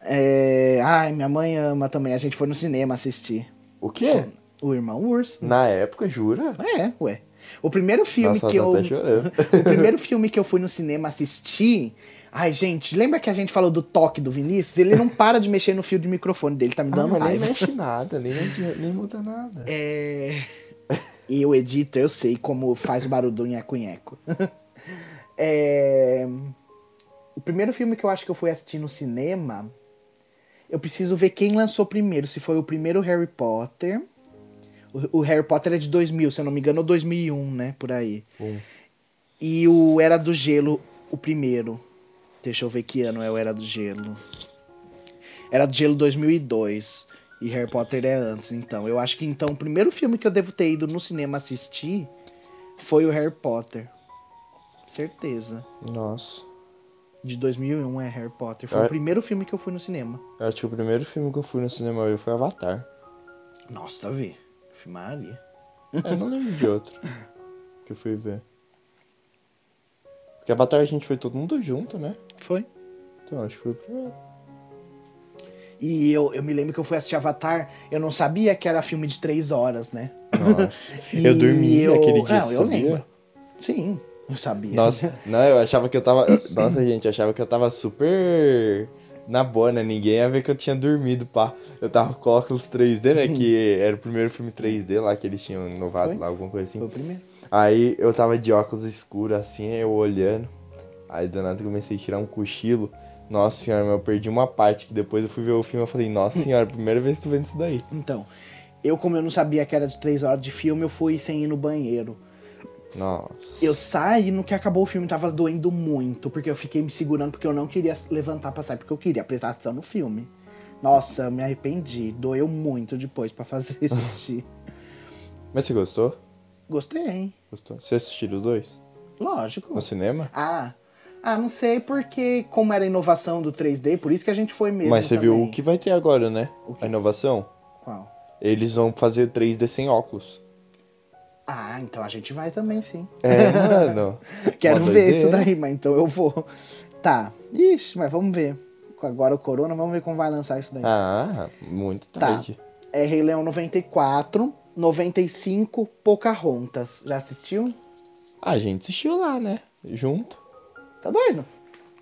É... Ai, minha mãe ama também. A gente foi no cinema assistir. O quê? O Irmão Urso. Na época, jura? É, ué. O primeiro filme Nossa, que eu. O primeiro filme que eu fui no cinema assistir. Ai, gente, lembra que a gente falou do toque do Vinícius? Ele não para de mexer no fio de microfone dele, tá me Ah, dando nem raiva. mexe nada, nem, nem muda nada. É... E eu edito, eu sei como faz o barulho do nheco-nheco. É... O primeiro filme que eu acho que eu fui assistir no cinema, eu preciso ver quem lançou primeiro. Se foi o primeiro Harry Potter. O, o Harry Potter é de 2000, se eu não me engano, ou 2001, né? Por aí. Um. E o Era do Gelo, o primeiro. Deixa eu ver que ano é o Era do Gelo. Era do Gelo 2002. E Harry Potter é antes, então. Eu acho que então o primeiro filme que eu devo ter ido no cinema assistir foi o Harry Potter. Certeza. Nossa. De 2001 é Harry Potter. Foi É. o primeiro filme que eu fui no cinema. Eu acho que o primeiro filme que eu fui no cinema eu foi Avatar. Nossa, tá vendo? Filmaria. Eu não lembro de outro que eu fui ver. Porque Avatar a gente foi todo mundo junto, né? Foi. Então acho que foi o primeiro. E eu, eu me lembro que eu fui assistir Avatar, eu não sabia que era filme de três horas, né? Eu dormi eu- aquele dia, Não, eu sabia? lembro. Sim, eu sabia. Nossa, não, eu achava que eu tava. Nossa, gente, eu achava que eu tava super na boa, né? Ninguém ia ver que eu tinha dormido, pá. Eu tava com óculos 3D, né? Que era o primeiro filme 3D lá que eles tinham inovado Foi? lá, alguma coisa Foi o assim. primeiro. Aí eu tava de óculos escuros assim, eu olhando. Aí do nada eu comecei a tirar um cochilo. Nossa senhora, eu perdi uma parte que depois eu fui ver o filme e falei, nossa senhora, primeira vez que tô vendo isso daí. Então, eu como eu não sabia que era de três horas de filme, eu fui sem ir no banheiro. Nossa. Eu saí no que acabou o filme, tava doendo muito, porque eu fiquei me segurando, porque eu não queria levantar pra sair, porque eu queria prestar atenção no filme. Nossa, eu me arrependi. Doeu muito depois pra fazer xixi. Mas você gostou? Gostei, hein? Gostou? Você assistiu os dois? Lógico. No cinema? Ah, ah, não sei porque, como era a inovação do 3D, por isso que a gente foi mesmo. Mas você viu também. o que vai ter agora, né? A inovação? Qual? Eles vão fazer 3D sem óculos. Ah, então a gente vai também, sim. É, mano. Quero ver isso daí, mas então eu vou. Tá. Ixi, mas vamos ver. Agora o Corona, vamos ver como vai lançar isso daí. Ah, muito Tá. tarde. É Rei Leão 94, 95, Pocahontas. Já assistiu? A gente assistiu lá, né? Junto. Tá doido?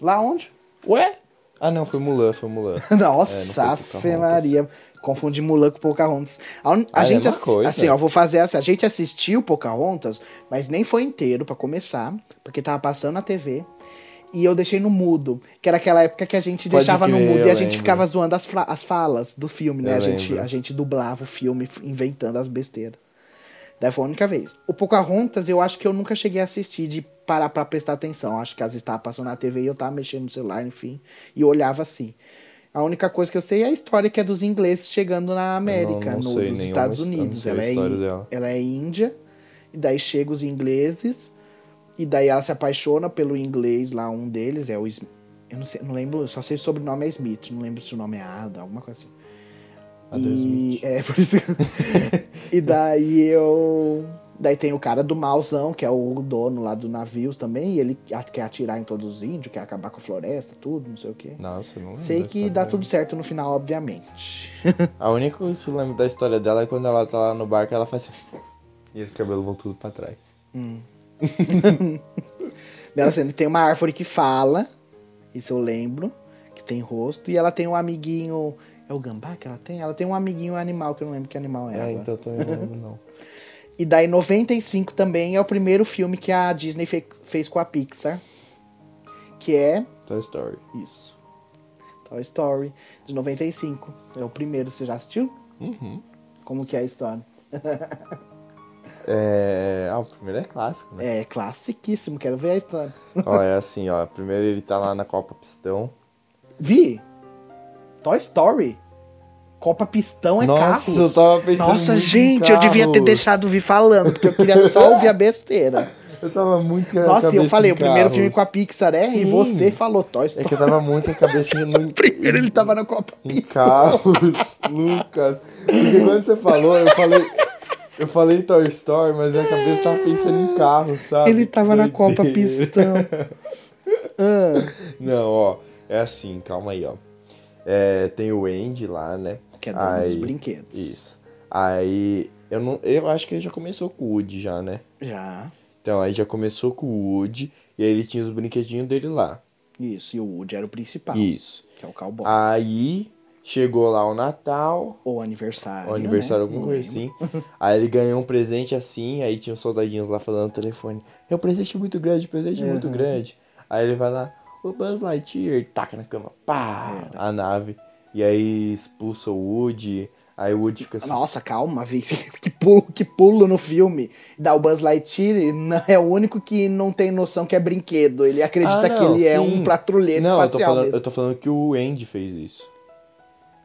Lá onde? Ué? Ah, não, foi Mulan, foi Mulan. Nossa, É. Maria. Confundi Mulan com Pocahontas. A, a Ah, é gente, uma ass- coisa. assim, ó, vou fazer essa. A gente assistiu Pocahontas, mas nem foi inteiro pra começar, porque tava passando na TV. E eu deixei no mudo, que era aquela época que a gente Pode deixava no crer, mudo e a gente lembro. ficava zoando as, as falas do filme, né? Eu A gente, lembro. a gente dublava o filme, inventando as besteiras. Daí foi a única vez. O Pocahontas eu acho que eu nunca cheguei a assistir de parar pra prestar atenção. Acho que às vezes tava passando na TV e eu tava mexendo no celular, enfim, e olhava assim. A única coisa que eu sei é a história que é dos ingleses chegando na América, não no, sei nos Estados não Unidos. Ela é, dela. ela é índia, e daí chegam os ingleses, e daí ela se apaixona pelo inglês lá, um deles, é o. Eu não sei, não lembro, só sei se o sobrenome é Smith, não lembro se o nome é Ada, alguma coisa assim. E, é, por isso. e daí eu. Daí tem o cara do malzão, que é o dono lá do navios também, e ele quer atirar em todos os índios, quer acabar com a floresta, tudo, não sei o quê. Nossa, eu não lembro Sei que dá tudo certo no final, obviamente. A única que eu lembro da história dela é quando ela tá lá no barco ela faz assim. E os cabelos vão tudo pra trás. Ela assim, tem uma árvore que fala, isso eu lembro, que tem rosto, e ela tem um amiguinho. É o gambá que ela tem? Ela tem um amiguinho animal, que eu não lembro que animal é. É, agora. então eu também não lembro não. E daí 95 também é o primeiro filme que a Disney fe- fez com a Pixar. Que é Toy Story. isso. Toy Story, de 95. É o primeiro, você já assistiu? Uhum. Como que é a história? É. Ah, o primeiro é clássico, né? É classiquíssimo, quero ver a história. ó, é assim, ó. Primeiro ele tá lá na Copa Pistão. Vi! Toy Story. Copa Pistão é Nossa, carros. eu tava pensando Nossa, gente, eu devia ter deixado vir falando, porque eu queria só ouvir a besteira. Eu tava muito Nossa, eu falei, o primeiro carros. filme com a Pixar é, e Sim. você falou Toy É Story. que eu tava muito a cabeça no... Primeiro ele tava na Copa em Pistão. carros, Lucas. Porque quando você falou, eu falei. Eu falei Toy Story, mas minha cabeça tava pensando em carros, sabe? Ele tava na Copa. Pistão. Ah, Não, ó. É assim, calma aí, ó. É, tem o Andy lá, né? que é dono dos Aí- brinquedos. Isso. Aí. Eu não. Eu acho que ele já começou com o Woody já, né? Já. Então aí já começou com o Woody. E aí ele tinha os brinquedinhos dele lá. Isso, e o Woody era o principal, Isso. que é o cowboy. Aí chegou lá o Natal. Ou aniversário. O aniversário, né? alguma coisa assim. Aí ele ganhou um presente assim, aí tinha uns soldadinhos lá falando no telefone. É um presente muito grande, presente muito Uhum. grande. Aí ele vai lá, o Buzz Lightyear, taca na cama, pá, É. a nave. E aí expulsa o Woody, aí o Woody fica assim. Nossa, calma, vi que pulo, que pulo no filme. Dá o Buzz Lightyear, não- é o único que não tem noção que é brinquedo. Ele acredita Ah, que não, ele é sim. um patrulheiro Não, eu tô, espacial falando, mesmo. eu tô falando que o Andy fez isso.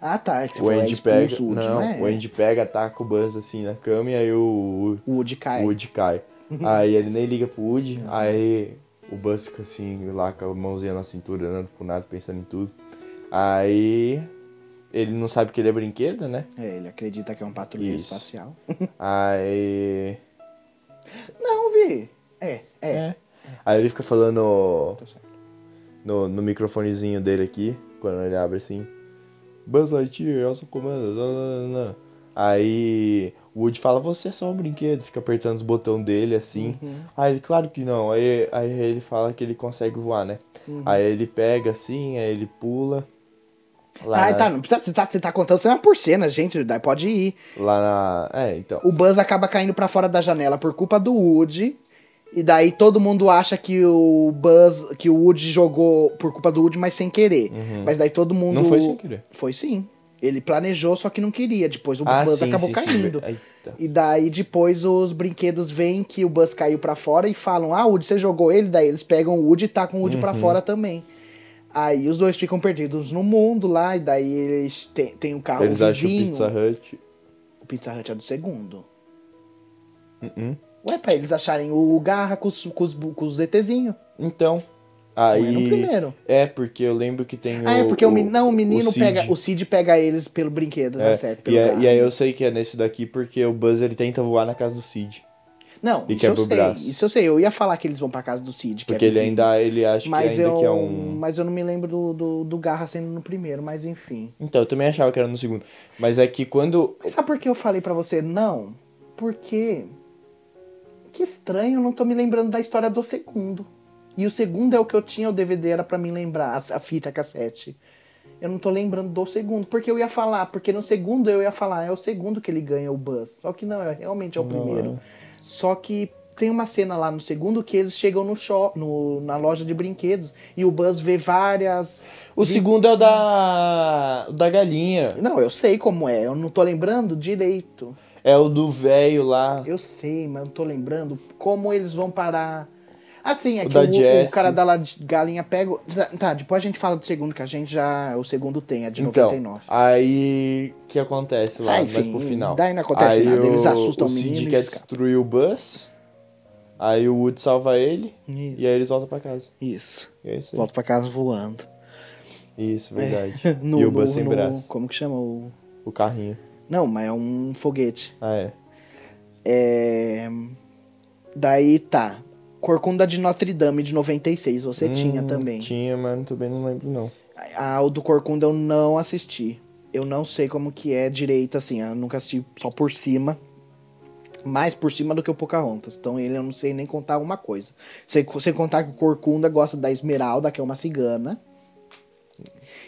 Ah, tá. é que você O é Andy expulso pega. o Woody, não, é? o Andy pega, ataca o Buzz assim na cama e aí o, O Woody cai. o Woody cai. aí ele nem liga pro Woody, aí o fica assim, lá com a mãozinha na cintura, andando pro nada, pensando em tudo. Aí ele não sabe que ele é brinquedo, né? É, ele acredita que é um patrulheiro Isso. espacial. Aí. Não, Vi. É, é. É. Aí ele fica falando Tá certo. no, no microfonezinho dele aqui, quando ele abre assim. Buzz Lightyear, eu sou comando. lá, lá, lá, lá." Aí o Woody fala, você é só um brinquedo, fica apertando os botões dele assim. Uhum. Aí ele, claro que não. Aí, aí ele fala que ele consegue voar, né? Uhum. Aí ele pega assim, aí ele pula. Lá, Ah, na, tá. Não precisa, você, tá, você tá contando cena por cena, gente. Daí pode ir. lá na. É, então. O Buzz acaba caindo pra fora da janela por culpa do Woody. E daí todo mundo acha que o Buzz, que o Woody jogou por culpa do Woody, mas sem querer. Mas daí todo mundo. Uhum. Não foi sem querer. Foi sim. Ele planejou, só que não queria. Depois o Ah, Buzz sim, acabou sim, sim. caindo. Eita. E daí depois os brinquedos veem que o Buzz caiu pra fora e falam: Ah, Woody, você jogou ele? Daí eles pegam o Woody e tacam o Woody Uhum. pra fora também. Aí os dois ficam perdidos no mundo lá, e daí eles têm, têm um carro Eles acham o vizinho. Pizza Hut. O Pizza Hut é do segundo. Uh-uh. Ué, pra eles acharem o Garra com os, com os, com os ETzinhos. Então. Não é no Aí. primeiro. É, porque eu lembro que tem o. Ah, é porque o, men- não, o menino Cid. pega. O Cid pega eles pelo brinquedo, É, tá certo? Pelo e, é- e aí eu sei que é nesse daqui porque o Buzz ele tenta voar na casa do Cid. Não, e isso eu o sei. braço. Isso eu sei. Eu ia falar que eles vão pra casa do Cid. que Porque é ele ainda ele acha Mas que ainda eu, que é um. mas eu não me lembro do, do, do Garra sendo no primeiro, mas enfim. Então, eu também achava que era no segundo. Mas é que quando. Mas sabe por que eu falei pra você não? Porque. Que estranho, eu não tô me lembrando da história do segundo. E o segundo é o que eu tinha, o DVD era pra me lembrar, a, a fita cassete. Eu não tô lembrando do segundo, porque eu ia falar, porque no segundo eu ia falar, é o segundo que ele ganha o Buzz. Só que não, é, realmente é o Não primeiro. Só que tem uma cena lá no segundo que eles chegam no shop, no, na loja de brinquedos e o Buzz vê várias. O segundo é o da. da galinha. Não, eu sei como é, eu não tô lembrando direito. É o do velho lá. Eu sei, mas não tô lembrando como eles vão parar. Assim, é O que o, o cara da la- galinha pega. o- Tá, depois a gente fala do segundo, que a gente já. O segundo tem, é de Então, 99. aí o que acontece lá, Ah, enfim, pro final? daí não acontece aí nada, eles o- assustam o o menino Cid quer destruir o Buzz. Aí o Woody salva ele. Isso. E aí eles voltam pra casa. Isso. E é isso aí. Volta pra casa voando. Isso, verdade. No, e o no- Buzz sem no- braço. Como que chama? O... O carrinho. Não, mas é um foguete. Ah, é. É. Daí tá. Corcunda de Notre Dame de 96, você tinha Hum, também. Tinha, mas também não lembro, não. A, o do Corcunda eu não assisti. Eu não sei como que é direito, assim. Eu nunca assisti só por cima. Mais por cima do que o Pocahontas. Então ele eu não sei nem contar uma coisa. Sei, sei contar que o Corcunda gosta da Esmeralda, que é uma cigana.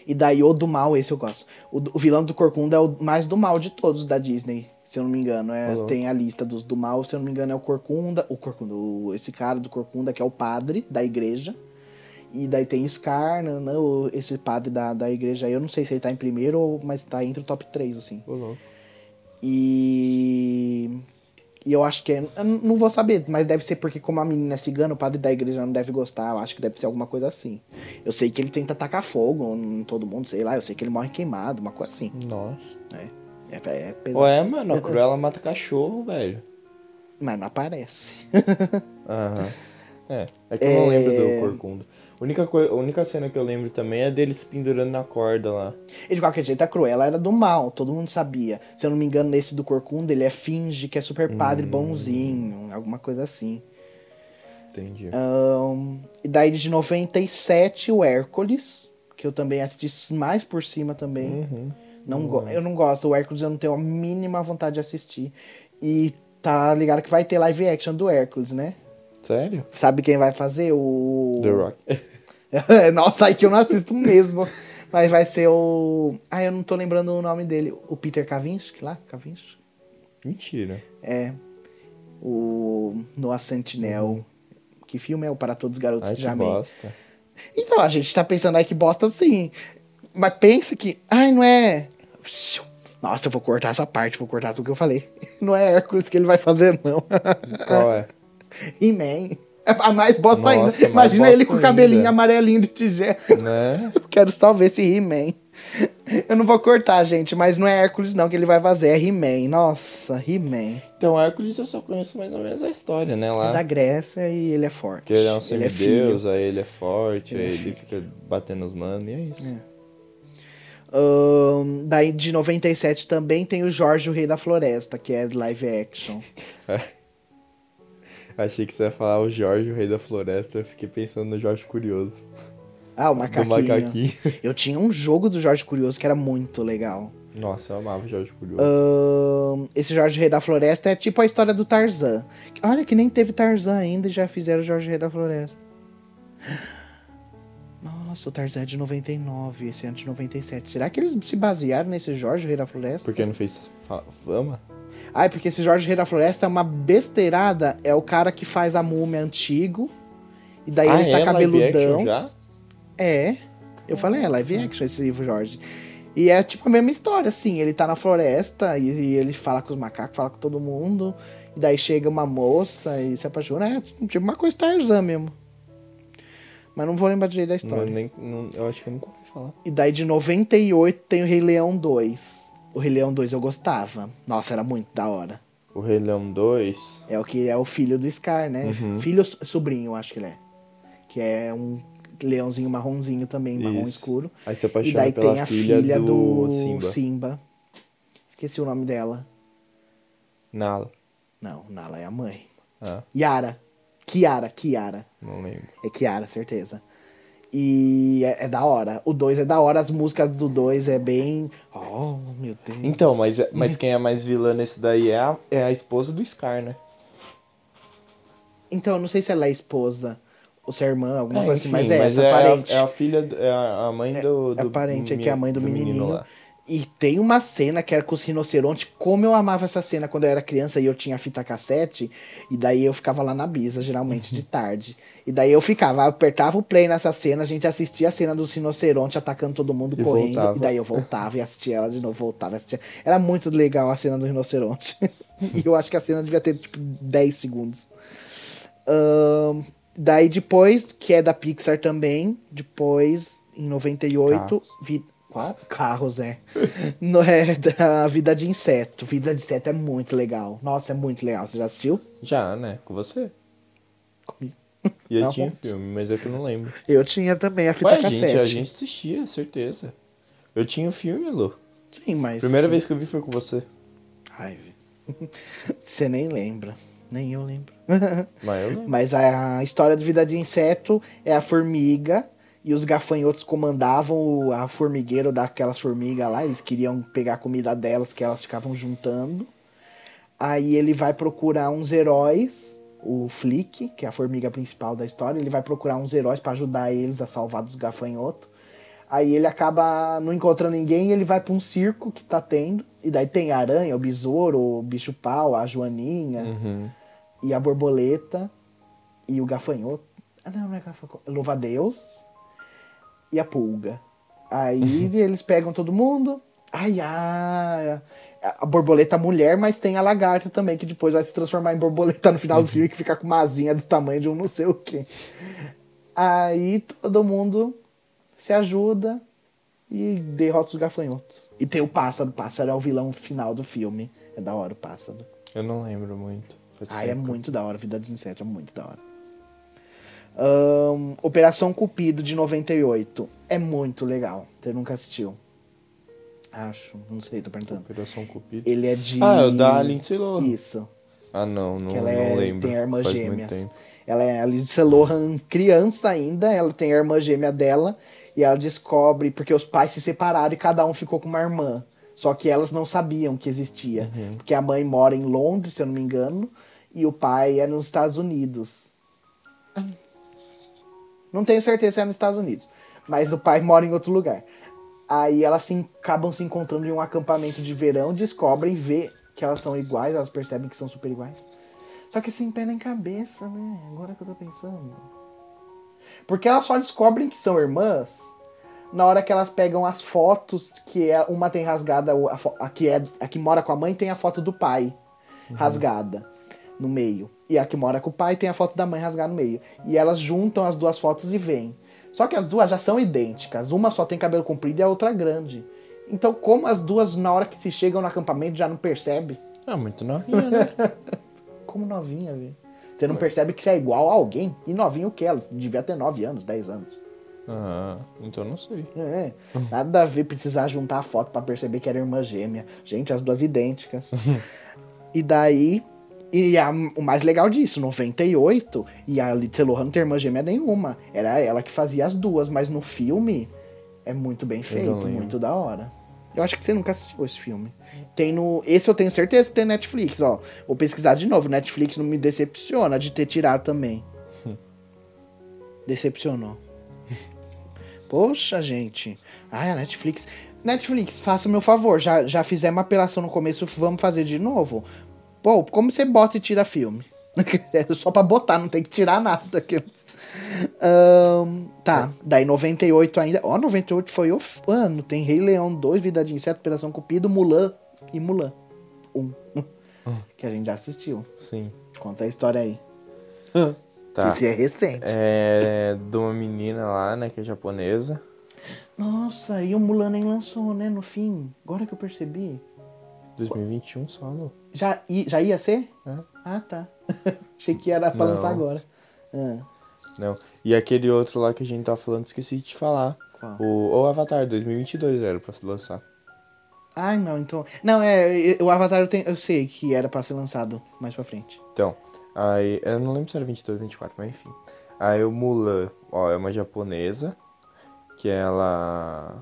E daí o do mal, esse eu gosto. O, o vilão do Corcunda é o mais do mal de todos da Disney, se eu não me engano. É, Olá. tem a lista dos do mal, se eu não me engano, é o Corcunda. O Corcunda, esse cara do Corcunda, que é o padre da igreja. E daí tem Scar, né, né, esse padre da, da igreja aí. Eu não sei se ele tá em primeiro, ou, mas tá entre o top 3, assim. E. E eu acho que é. Eu não vou saber, mas deve ser porque, como a menina é cigana, o padre da igreja não deve gostar. Eu acho que deve ser alguma coisa assim. Eu sei que ele tenta tacar fogo em todo mundo, sei lá. Eu sei que ele morre queimado, uma coisa assim. Nossa. É, é, é pesado. Ué, mano, a Cruella mata cachorro, velho. Mas não aparece. Aham. É, é que eu não lembro do Corcunda. A única, coi- a única cena que eu lembro também é dele se pendurando na corda lá. E de qualquer jeito, a Cruella era do mal, todo mundo sabia. Se eu não me engano, nesse do Corcunda, ele é finge que é super padre bonzinho, alguma coisa assim. Entendi. Ahn, e daí de 97, o Hércules, que eu também assisti mais por cima também. Uhum. Não go- eu não gosto, o Hércules eu não tenho a mínima vontade de assistir. E tá ligado que vai ter live action do Hércules, né? Sério? Sabe quem vai fazer? O. The Rock. Nossa, aí que eu não assisto mesmo. Mas vai ser o. Ah, eu não tô lembrando o nome dele. O Peter Kavinsky lá? Kavinsky? Mentira. É. O Noah Sentinel. Que filme é o Para Todos os Garotos Ai, que Amei? bosta. Então, a gente tá pensando aí que bosta sim. Mas pensa que. Ai, não é. Nossa, eu vou cortar essa parte, vou cortar tudo que eu falei. Não é Hércules que ele vai fazer, não. Qual é? He-Man. É a mais bosta Nossa, ainda. mais Imagina ele bosta com o cabelinho ainda. amarelinho de tigela. né? Quero só ver esse He-Man. Eu não vou cortar, gente, mas não é Hércules não que ele vai fazer, é He-Man. Nossa, He-Man. Então, Hércules eu só conheço mais ou menos a história, né? É Lá. da Grécia e ele é forte. Que ele é um ele é filho. semideus, aí ele é forte, Ele é aí ele filho. fica batendo os manos, e é isso. Ahn, daí de 97 também tem o Jorge, o Rei da Floresta, que é live action. Achei que você ia falar o Jorge, o Rei da Floresta, eu fiquei pensando no Jorge Curioso. Ah, o macaquinho. macaquinho. Eu tinha um jogo do Jorge Curioso que era muito legal. Nossa, eu amava o Jorge Curioso. Ahn, esse Jorge Rei da Floresta é tipo a história do Tarzan. Olha que nem teve Tarzan ainda e já fizeram o Jorge Rei da Floresta. Nossa, o Tarzan é de 99, esse é de 97. Será que eles se basearam nesse Jorge Rei da Floresta? Porque não fez fa- fama? Ai, porque esse Jorge Rei da Floresta é uma besteirada. É o cara que faz a múmia antigo. E daí ah, ele tá é live cabeludão. já? É. Eu falei, é live action esse livro, Jorge. E é tipo a mesma história, assim. Ele tá na floresta e, e ele fala com os macacos, fala com todo mundo. E daí chega uma moça e se apaixona. É tipo uma coisa Tarzan mesmo. Mas não vou lembrar direito da Não, história. nem, não, eu acho que eu nunca ouvi falar. E daí de 98 tem o Rei Leão 2. O Rei Leão 2 eu gostava. Nossa, era muito da hora. O Rei Leão 2. É o que é o filho do Scar, né? Uhum. Filho sobrinho, eu acho que ele é. Que é um leãozinho marronzinho também, marrom Isso. escuro. Aí E apaixona daí pela tem a filha, filha, do, do, Simba. Esqueci o nome dela. Nala. Não, Nala é a mãe. Ah, Yara. Kiara, Kiara. não lembro. É Kiara, certeza. E é, é da hora. O 2 é da hora, as músicas do 2 é bem. Oh, meu Deus. Então, mas, mas quem é mais vilã nesse daí é a, é a esposa do Scar, né? Então, eu não sei se ela é esposa ou se é irmã, alguma É, coisa assim, mas é essa, é, parente. A, é a filha, do- é a a mãe do, É do parente, é que é a mãe do, menino menininho. lá. E tem uma cena que era com os rinocerontes. Como eu amava essa cena quando eu era criança e eu tinha fita cassete. E daí eu ficava lá na brisa, geralmente de tarde. E daí eu ficava, apertava o play nessa cena, a gente assistia a cena dos rinocerontes atacando todo mundo E correndo. voltava. E daí eu voltava e assistia ela de novo, voltava e assistia. Era muito legal a cena do rinoceronte. e eu acho que a cena devia ter tipo 10 segundos. Ahn, daí depois, que é da Pixar também, depois, em 98, Carros. vi... Qual? Carros, é. No, é da Vida de Inseto. Vida de Inseto é muito legal. Nossa, é muito legal. Você já assistiu? Já, né? Com você. Comigo. E eu tinha filme, mas é que eu não lembro. Eu tinha também a fita Ué, cassete. gente, a gente assistia, certeza. Eu tinha o filme, Lu. Sim, mas... Primeira vez que eu vi foi com você. Ai. Você nem lembra. Nem eu lembro. Mas eu lembro. Mas a história de vida de inseto é a formiga e os gafanhotos comandavam a formigueiro daquelas formigas lá. Eles queriam pegar a comida delas que elas ficavam juntando. Aí ele vai procurar uns heróis, o Flick, que é a formiga principal da história, ele vai procurar uns heróis pra ajudar eles a salvar dos gafanhotos. Aí ele acaba não encontrando ninguém e ele vai pra um circo que tá tendo. E daí tem a aranha, o besouro, o bicho-pau, a joaninha Uhum. e a borboleta e o gafanhoto. Ah, não, não é gafanhoto. Louva-a-Deus e a pulga. Aí eles pegam todo mundo. Ai, ai. A borboleta mulher, mas tem a lagarta também, que depois vai se transformar em borboleta no final do filme, que fica com uma asinha do tamanho de um não sei o quê. Aí todo mundo se ajuda e derrota os gafanhotos. E tem o pássaro. O pássaro é o vilão final do filme. É da hora o pássaro. Eu não lembro muito. Ah, é tempo. muito da hora. Vida de Inseto é muito da hora. Ahn, Operação Cupido de 98. É muito legal. Você nunca assistiu? Acho. Não sei, tô perguntando. Operação Cupido. Ele é de. Ah, é o da Lindsay Lohan. Isso. Ah, não, não, Que ela não é, lembro. tem irmãs Faz gêmeas. Ela é a Lindsay Lohan criança ainda, ela tem a irmã gêmea dela, e ela descobre, porque os pais se separaram e cada um ficou com uma irmã. Só que elas não sabiam que existia. Uhum. Porque a mãe mora em Londres, se eu não me engano, e o pai é nos Estados Unidos. Não tenho certeza se é nos Estados Unidos. Mas o pai mora em outro lugar. Aí elas se, acabam se encontrando em um acampamento de verão, descobrem, vê que elas são iguais, elas percebem que são super iguais. Só que sem pé nem cabeça, né? Agora que eu tô pensando. Porque elas só descobrem que são irmãs na hora que elas pegam as fotos, que é, uma tem rasgada, a, a que é a que mora com a mãe tem a foto do pai rasgada no meio. E a que mora com o pai tem a foto da mãe rasgada no meio. E elas juntam as duas fotos e veem. Só que as duas já são idênticas. Uma só tem cabelo comprido e a outra grande. Então, como as duas, na hora que se chegam no acampamento, já não percebe? Ah, muito novinha, né? Como novinha, velho. Você não percebe que você é igual a alguém? E novinho o que ela? Devia ter 9 anos, 10 anos. ah, então não sei. É, nada a ver precisar juntar a foto pra perceber que era irmã gêmea. Gente, as duas idênticas. e daí. E a- o mais legal disso, 98, e a Lindsay Lohan não tem irmã gêmea nenhuma. Era ela que fazia as duas, mas no filme é muito bem feito, muito da hora. Eu acho que você nunca assistiu esse filme. Tem no. Esse eu tenho certeza que tem Netflix, ó. Vou pesquisar de novo. Netflix não me decepciona de ter tirado também. Decepcionou. Poxa, gente. Ai, a Netflix. Netflix, faça o meu favor. Já, já fizemos uma apelação no começo, vamos fazer de novo. Pô, como você bota e tira filme? é só pra botar, não tem que tirar nada. Um, tá, daí 98 ainda. Ó, 98 foi o ano. Tem Rei Leão 2, Vida de Inseto, Operação Cupido, Mulan e Mulan 1. Um, que a gente já assistiu. Sim. Conta a história aí. Tá. Esse é recente. É de uma menina lá, né, que é japonesa. Nossa, e o Mulan nem lançou, né, no fim. Agora que eu percebi. 2021 só, não. Já, já ia ser? É. Ah, tá. Achei que era pra Não. lançar agora. Ah, Não. E aquele outro lá que a gente tá falando, esqueci de te falar. qual? O, o Avatar 2022 era pra se lançar. Ai, não, então. Não, é. O Avatar eu, tenho- eu sei que era pra ser lançado mais pra frente. Então, aí, eu não lembro se era 22 ou 24, mas enfim. Aí o Mulan, ó, é uma japonesa, que ela...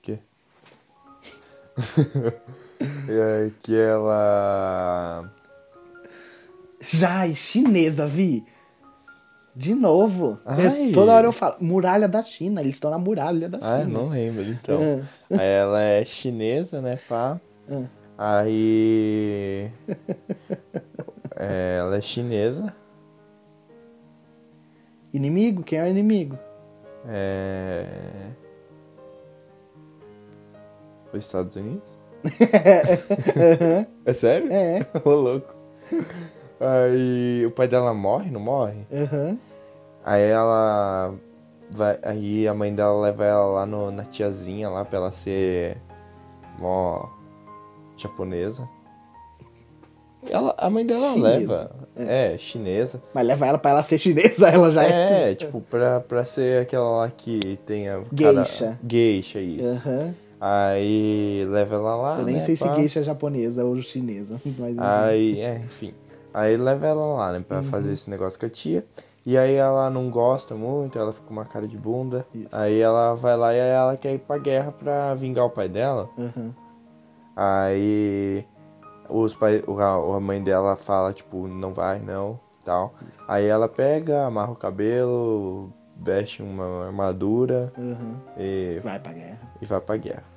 Que? é, que ela... Já, e chinesa, vi. De novo. Toda hora eu falo. Muralha da China. Eles estão na muralha da Ah, China. não lembro, então. Ah, Aí ela é chinesa, né, pá. ah. Aí... é, ela é chinesa. Inimigo? Quem é o inimigo? É... Os Estados Unidos? é sério? É. Ô, louco. Aí o pai dela morre, não morre? Aham. Aí ela vai. Aí a mãe dela leva ela lá no, na tiazinha lá pra ela ser mó japonesa. Ela, a mãe dela Chinesa. leva. É. chinesa. Mas leva ela pra ela ser chinesa, ela já é. É, tipo, pra, pra ser aquela lá que tem a. Geisha. Geisha, isso. Aham. Aí leva ela lá. Eu nem né, sei se pá. geisha é japonesa ou chinesa. Mas. Aí, é, enfim. Aí leva ela lá, né, pra Uhum. fazer esse negócio com a tia. E aí ela não gosta muito, ela fica com uma cara de bunda. Isso. Aí ela vai lá e ela quer ir pra guerra pra vingar o pai dela. Aham. Aí os pai, a, mãe dela fala, tipo, não vai, não, tal. Aí ela pega, amarra o cabelo, veste uma armadura Aham. e Vai pra guerra. e vai pra guerra.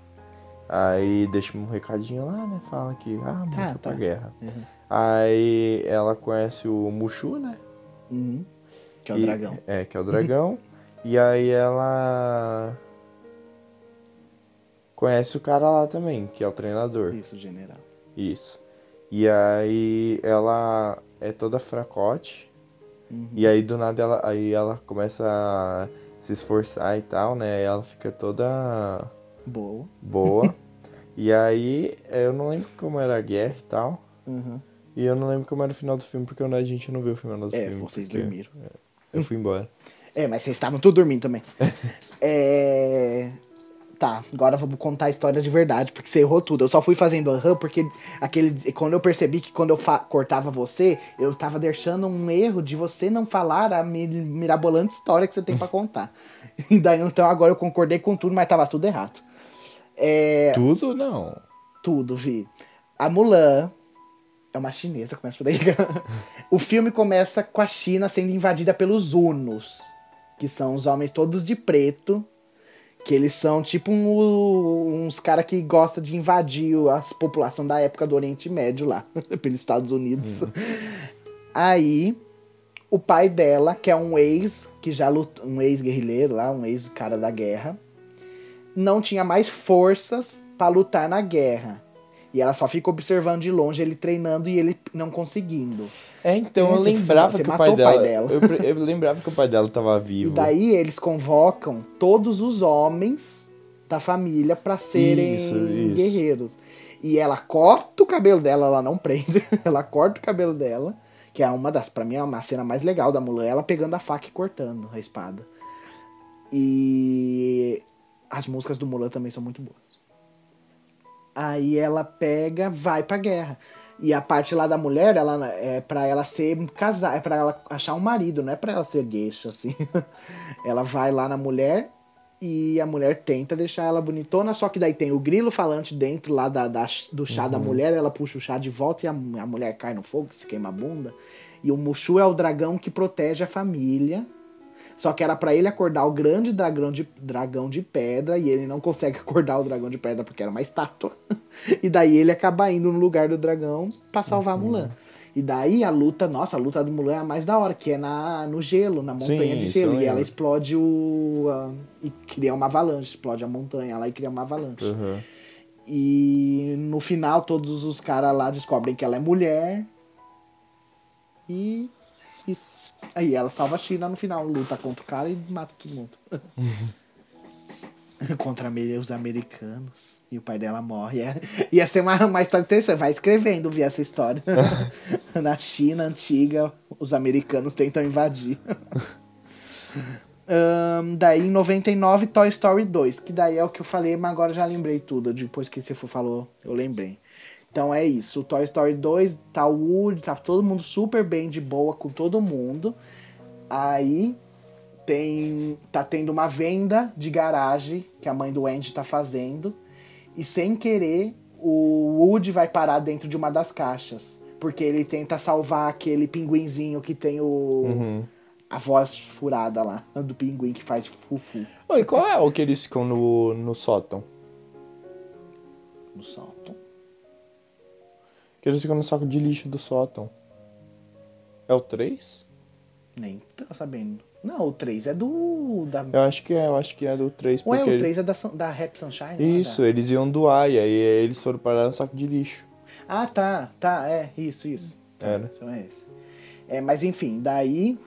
Aí deixa um recadinho lá, né? Fala que, ah, Tá, foi pra tá. guerra. Uhum. Aí ela conhece o Mushu, né? Uhum. Que é o E- dragão. É, que é o dragão. e aí ela conhece o cara lá também, que é o treinador. Isso, general. Isso. E aí ela é toda fracote. Uhum. E aí do nada ela, aí ela começa a se esforçar e tal, né? Aí ela fica toda Boa. boa. e aí, eu não lembro como era a guerra e tal. Uhum. E eu não lembro como era o final do filme, porque a gente não viu o final do É, filme. vocês porque dormiram. Eu fui embora. É, mas vocês estavam tudo dormindo também. é. Tá, agora vamos contar a história de verdade, porque você errou tudo. Eu só fui fazendo aham, porque aquele. Quando eu percebi que quando eu cortava você, eu tava deixando um erro de você não falar a mi- mirabolante história que você tem pra contar. E daí, então agora eu concordei com tudo, mas tava tudo errado. É. Tudo não. Tudo, Vi. A Mulan é uma chinesa, começa por aí. o filme começa com a China sendo invadida pelos Hunos, que são os homens todos de preto, que eles são tipo um- uns caras que gostam de invadir as população da época do Oriente Médio lá, pelos Estados Unidos. Aí, o pai dela, que é um ex, que já lutou, um ex-guerrilheiro lá, um ex-cara da guerra, não tinha mais forças pra lutar na guerra. E ela só fica observando de longe ele treinando e ele não conseguindo. É, então eu lembrava que o pai o pai dela. dela. Eu, eu lembrava que o pai dela tava E vivo. daí eles convocam todos os homens da família pra serem Isso, isso. guerreiros. E ela corta o cabelo dela, ela não prende, ela corta o cabelo dela, que é uma das, para mim é uma cena mais legal da Mulan, ela pegando a faca e cortando a espada. E as músicas do Mulan também são muito boas. Aí ela pega, vai pra guerra. E a parte lá da mulher, ela é para ela ser casar, é para ela achar um marido, não é para ela ser gueixa assim. ela vai lá na mulher e a mulher tenta deixar ela bonitona, só que daí tem o grilo falante dentro lá da, da- do chá da mulher, ela puxa o chá de volta e a, a mulher cai no fogo, se queima a bunda. E o Mushu é o dragão que protege a família. Só que era pra ele acordar o grande dragão de, dragão de pedra e ele não consegue acordar o dragão de pedra porque era uma estátua. e daí ele acaba indo no lugar do dragão pra salvar a Mulan. E daí a luta, nossa, a luta do Mulan é a mais da hora, que é na, no gelo, na montanha Sim, de gelo. E ela explode o. a- e cria uma avalanche, explode a montanha lá e cria uma avalanche. Aham. E no final todos os caras lá descobrem que ela é mulher. E isso. Aí ela salva a China no final, luta contra o cara e mata todo mundo. contra os americanos. E o pai dela morre. É, ia ser uma, uma história interessante. Vai escrevendo, vi essa história. Na China antiga, os americanos tentam invadir. Ahn, daí em 99, Toy Story 2, que daí é o que eu falei, mas agora já lembrei tudo. Depois que você falou, eu lembrei. Então é isso. O Toy Story 2 tá o Woody, tá todo mundo super bem de boa com todo mundo. Aí tem tá tendo uma venda de garagem que a mãe do Andy tá fazendo. E sem querer, o Woody vai parar dentro de uma das caixas. Porque ele tenta salvar aquele pinguinzinho que tem o. Uhum. A voz furada lá, do pinguim que faz fufu Oi, qual é o que eles ficam no, no sótão? no salto. Que eles ficam no saco de lixo do sótão. É o 3? Nem tô sabendo. Não, o 3 é do. Da... Eu acho que é, eu acho que é do 3, Ué, porque o ele- 3 é da, da Rap Sunshine? é Isso, da- eles iam doar e aí eles foram parar no saco de lixo. Ah, tá, tá, é, isso, isso. Tá, Era. Então é esse. É, mas enfim, daí.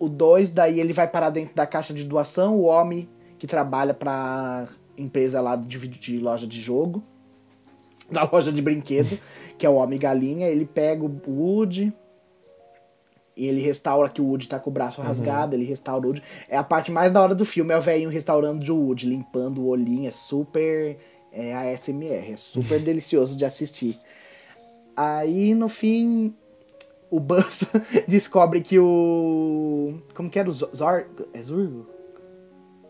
O 2, daí ele vai parar dentro da caixa de doação. O homem que trabalha pra empresa lá de, de loja de jogo. Da loja de brinquedo, que é o Homem Galinha. Ele pega o Woody. E ele restaura que o Woody tá com o braço rasgado, ele restaura o Woody. É a parte mais da hora do filme, é o velhinho restaurando o Woody, limpando o olhinho, é super é ASMR, é super delicioso de assistir. Aí no fim o Buzz descobre que o como que era o Zor- é Zurgo?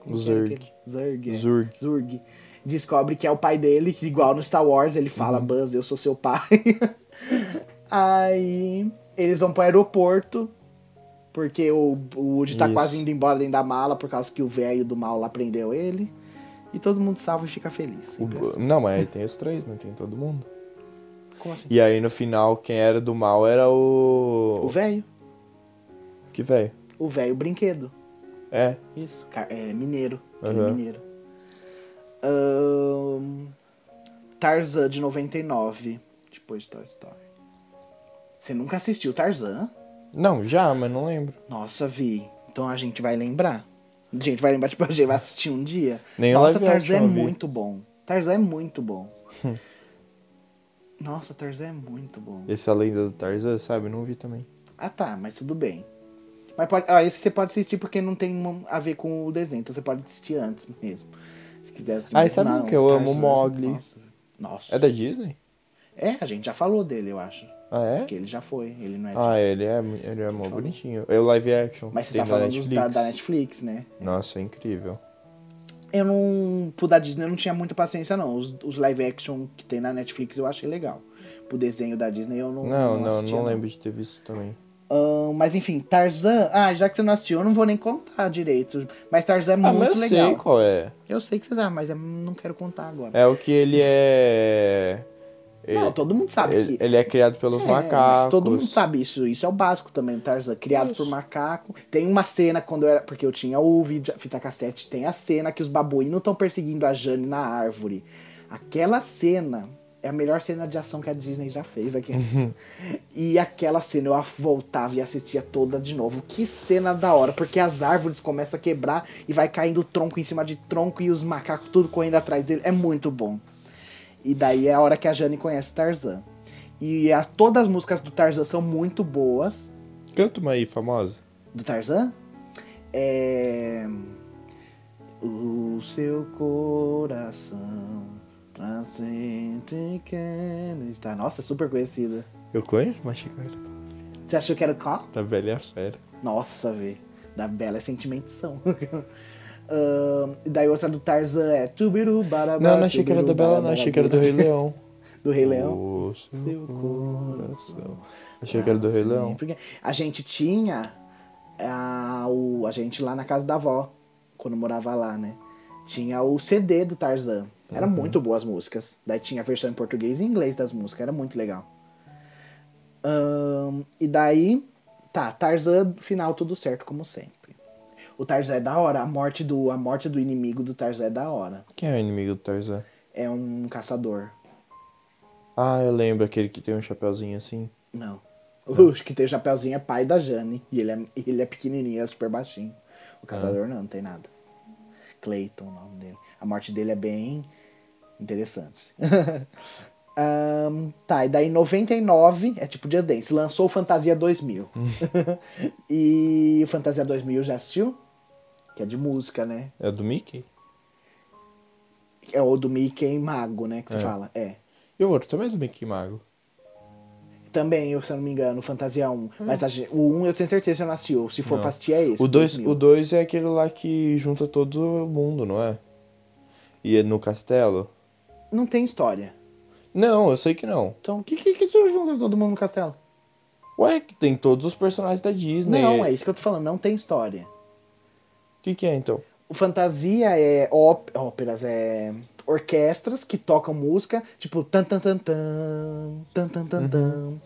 Que era Zurg. Zurg. é. Zurg. Descobre que é o pai dele, que igual no Star Wars ele fala, Uhum. Buzz, eu sou seu pai. Aí eles vão pro aeroporto, porque o, Woody tá Isso. quase indo embora dentro da mala, por causa que o velho do mal lá prendeu ele. E todo mundo salva e fica feliz. O- assim. Não, mas aí tem os três, não tem todo mundo. Como assim? E aí no final, quem era do mal era o. O velho. Que velho? O velho brinquedo. É. Isso. É mineiro. Aquele Aham. mineiro. Ahn, Tarzan de 99. Depois de Toy Story. Você nunca assistiu Tarzan? Não, já, mas não lembro. Nossa, Vi. Então a gente vai lembrar. A gente vai lembrar, tipo, a gente vai assistir um dia. Nem Nossa, Tarzan é muito bom. Tarzan é muito bom. Nossa, Tarzan é muito bom. Esse A Lenda do Tarzan, sabe? Não vi também. Ah tá, mas tudo bem. Mas pode, ah, esse você pode assistir porque não tem um- a ver com o desenho, então você pode assistir antes mesmo. Se quiser assistir. Ah, sabe não, um que eu amo, Tarzan, Mowgli? Nossa. Nossa. É da Disney? É, a gente já falou dele, eu acho. Ah, é? Porque ele já foi, ele não é. Ah, ele é, ele é mó bonitinho. É o live action. mas você tá falando Netflix. da, da Netflix, né? Nossa, é incrível. Eu não. Pro da Disney eu não tinha muita paciência, não. Os, os live action que tem na Netflix eu achei legal. Pro desenho da Disney eu não. Não, não, assistia, não lembro de ter visto também. Mas enfim, Tarzan. Ah, já que você não assistiu, eu não vou nem contar direito. Mas Tarzan é Ah, muito mas eu legal. sei qual é. Eu sei que você dá, mas eu não quero contar agora. É o que ele é. Não, todo mundo sabe ele, que. ele é criado pelos É, macacos. todo mundo sabe isso. Isso é o básico também, Tarzan. Criado por macaco. Tem uma cena quando eu era. Porque eu tinha o vídeo, a fita cassete. Tem a cena que os babuínos estão perseguindo a Jane na árvore. Aquela cena é a melhor cena de ação que a Disney já fez aqui. e aquela cena eu voltava e assistia toda de novo. Que cena da hora, porque as árvores começam a quebrar e vai caindo tronco em cima de tronco e os macacos tudo correndo atrás dele. É muito bom. E daí é a hora que a Jane conhece Tarzan. E a, todas as músicas do Tarzan são muito boas. Canta uma aí, famosa. Do Tarzan? É. O seu coração pra sempre quer estar. Nossa, é super conhecida. Eu conheço uma chiclete Você achou que era qual? da Bela e a Fera. Nossa, vê. Da Bela é sentimentação. E daí outra do Tarzan é. Tubiru, barabá, Não, não achei que era da Bela, não. Achei que era do Rei Leão. Do Rei Leão? O seu Seu coração. Achei que era do Rei Leão. Porque a gente tinha a, o, a gente lá na casa da avó, quando morava lá, né? Tinha o CD do Tarzan. Era muito boas as músicas. Daí tinha a versão em português e inglês das músicas, era muito legal. Ahn, e daí, tá, Tarzan, final tudo certo, como sempre. O Tarzan é da hora, a morte do, a morte do inimigo do Tarzan é da hora. Quem é o inimigo do Tarzan? É um caçador. Ah, eu lembro aquele que tem um chapeuzinho assim. Não. O que tem o chapeuzinho é pai da Jane. E ele é, ele é pequenininho, é super baixinho. O caçador não, não tem nada. Clayton, o nome dele. A morte dele é bem interessante. Ahn, tá, e daí em 99, é tipo Just Dance, lançou o Fantasia 2000. e o Fantasia 2000 já assistiu? Que é de música, né? É do Mickey? É o do Mickey Mago, né? Que você fala. É. E o outro também é do Mickey Mago. Também, eu, se eu não me engano, Fantasia 1. Mas a o 1 eu tenho certeza que eu não assisti. Se for Não. pra assistir, é esse. O 2 2000. o dois é aquele lá que junta todo mundo, não é? E é no castelo? Não tem história. Não, eu sei que não. Então, o que que, que junta todo mundo no castelo? Ué, que tem todos os personagens da Disney. Não, é isso que eu tô falando, não tem história. O que, que é então? O fantasia é op- óperas, é orquestras que tocam música, tipo tan tan tan tan, tan tan tan tan.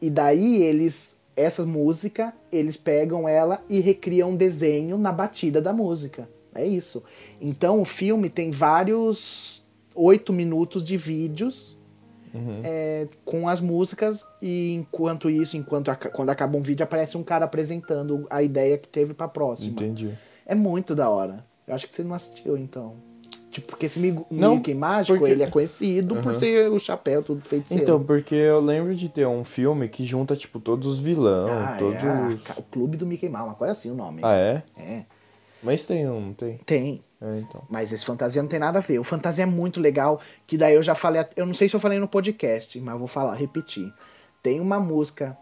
E daí eles essa música, eles pegam ela e recriam um desenho na batida da música. É isso. Então o filme tem vários oito minutos de vídeos é, com as músicas e enquanto isso, enquanto aca- quando acaba um vídeo aparece um cara apresentando a ideia que teve pra próxima. Entendi. É muito da hora. Eu acho que você não assistiu, então. Tipo, porque esse Migo- Não, Mickey mágico, porque- ele é conhecido por Aham. ser o chapéu tudo feito Então, porque eu lembro de ter um filme que junta, tipo, todos os vilão, ah, todos... é, a- o Clube do Mickey Mouse, uma coisa assim o nome. Ah, é? É. Mas tem um, não tem? Tem. É, então. Mas esse fantasia não tem nada a ver. O fantasia é muito legal, que daí eu já falei, eu não sei se eu falei no podcast, mas eu vou falar, repetir. Tem uma música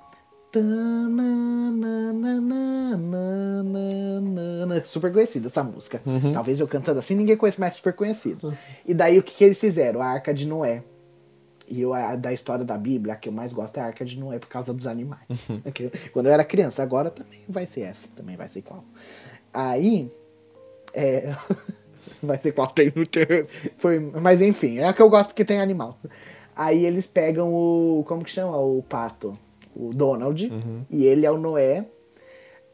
super conhecida essa música. Talvez eu cantando assim ninguém conhece, mas é super conhecido. E daí o que, que eles fizeram? A Arca de Noé. E eu, a, da história da Bíblia, a que eu mais gosto é a Arca de Noé por causa dos animais. Eu- Quando eu era criança, agora também vai ser essa, também vai ser qual. Aí, é. Vai ser qual tem no foi Mas enfim, é a que eu gosto porque tem animal. Aí eles pegam o. Como que chama? O pato. O Donald. E ele é o Noé.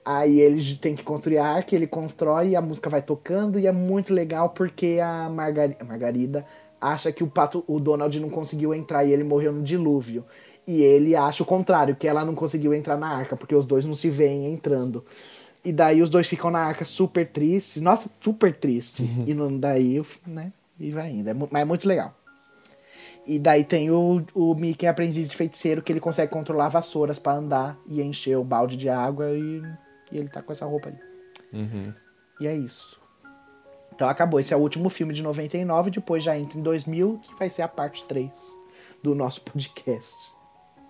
Aí ele tem que construir a arca, ele constrói e a música vai tocando. E é muito legal porque a Margarida acha que o pato, o Donald não conseguiu entrar e ele morreu no dilúvio. E ele acha o contrário, que ela não conseguiu entrar na arca, porque os dois não se veem entrando. E daí os dois ficam na arca super tristes. Nossa, super triste. E não daí, né? E vai indo. É, mas é muito legal. E daí tem o, o Mickey aprendiz de feiticeiro que ele consegue controlar vassouras pra andar e encher o balde de água e, e ele tá com essa roupa aí. Uhum. E é isso. Então acabou. Esse é o último filme de 99. Depois já entra em 2000, que vai ser a parte 3 do nosso podcast.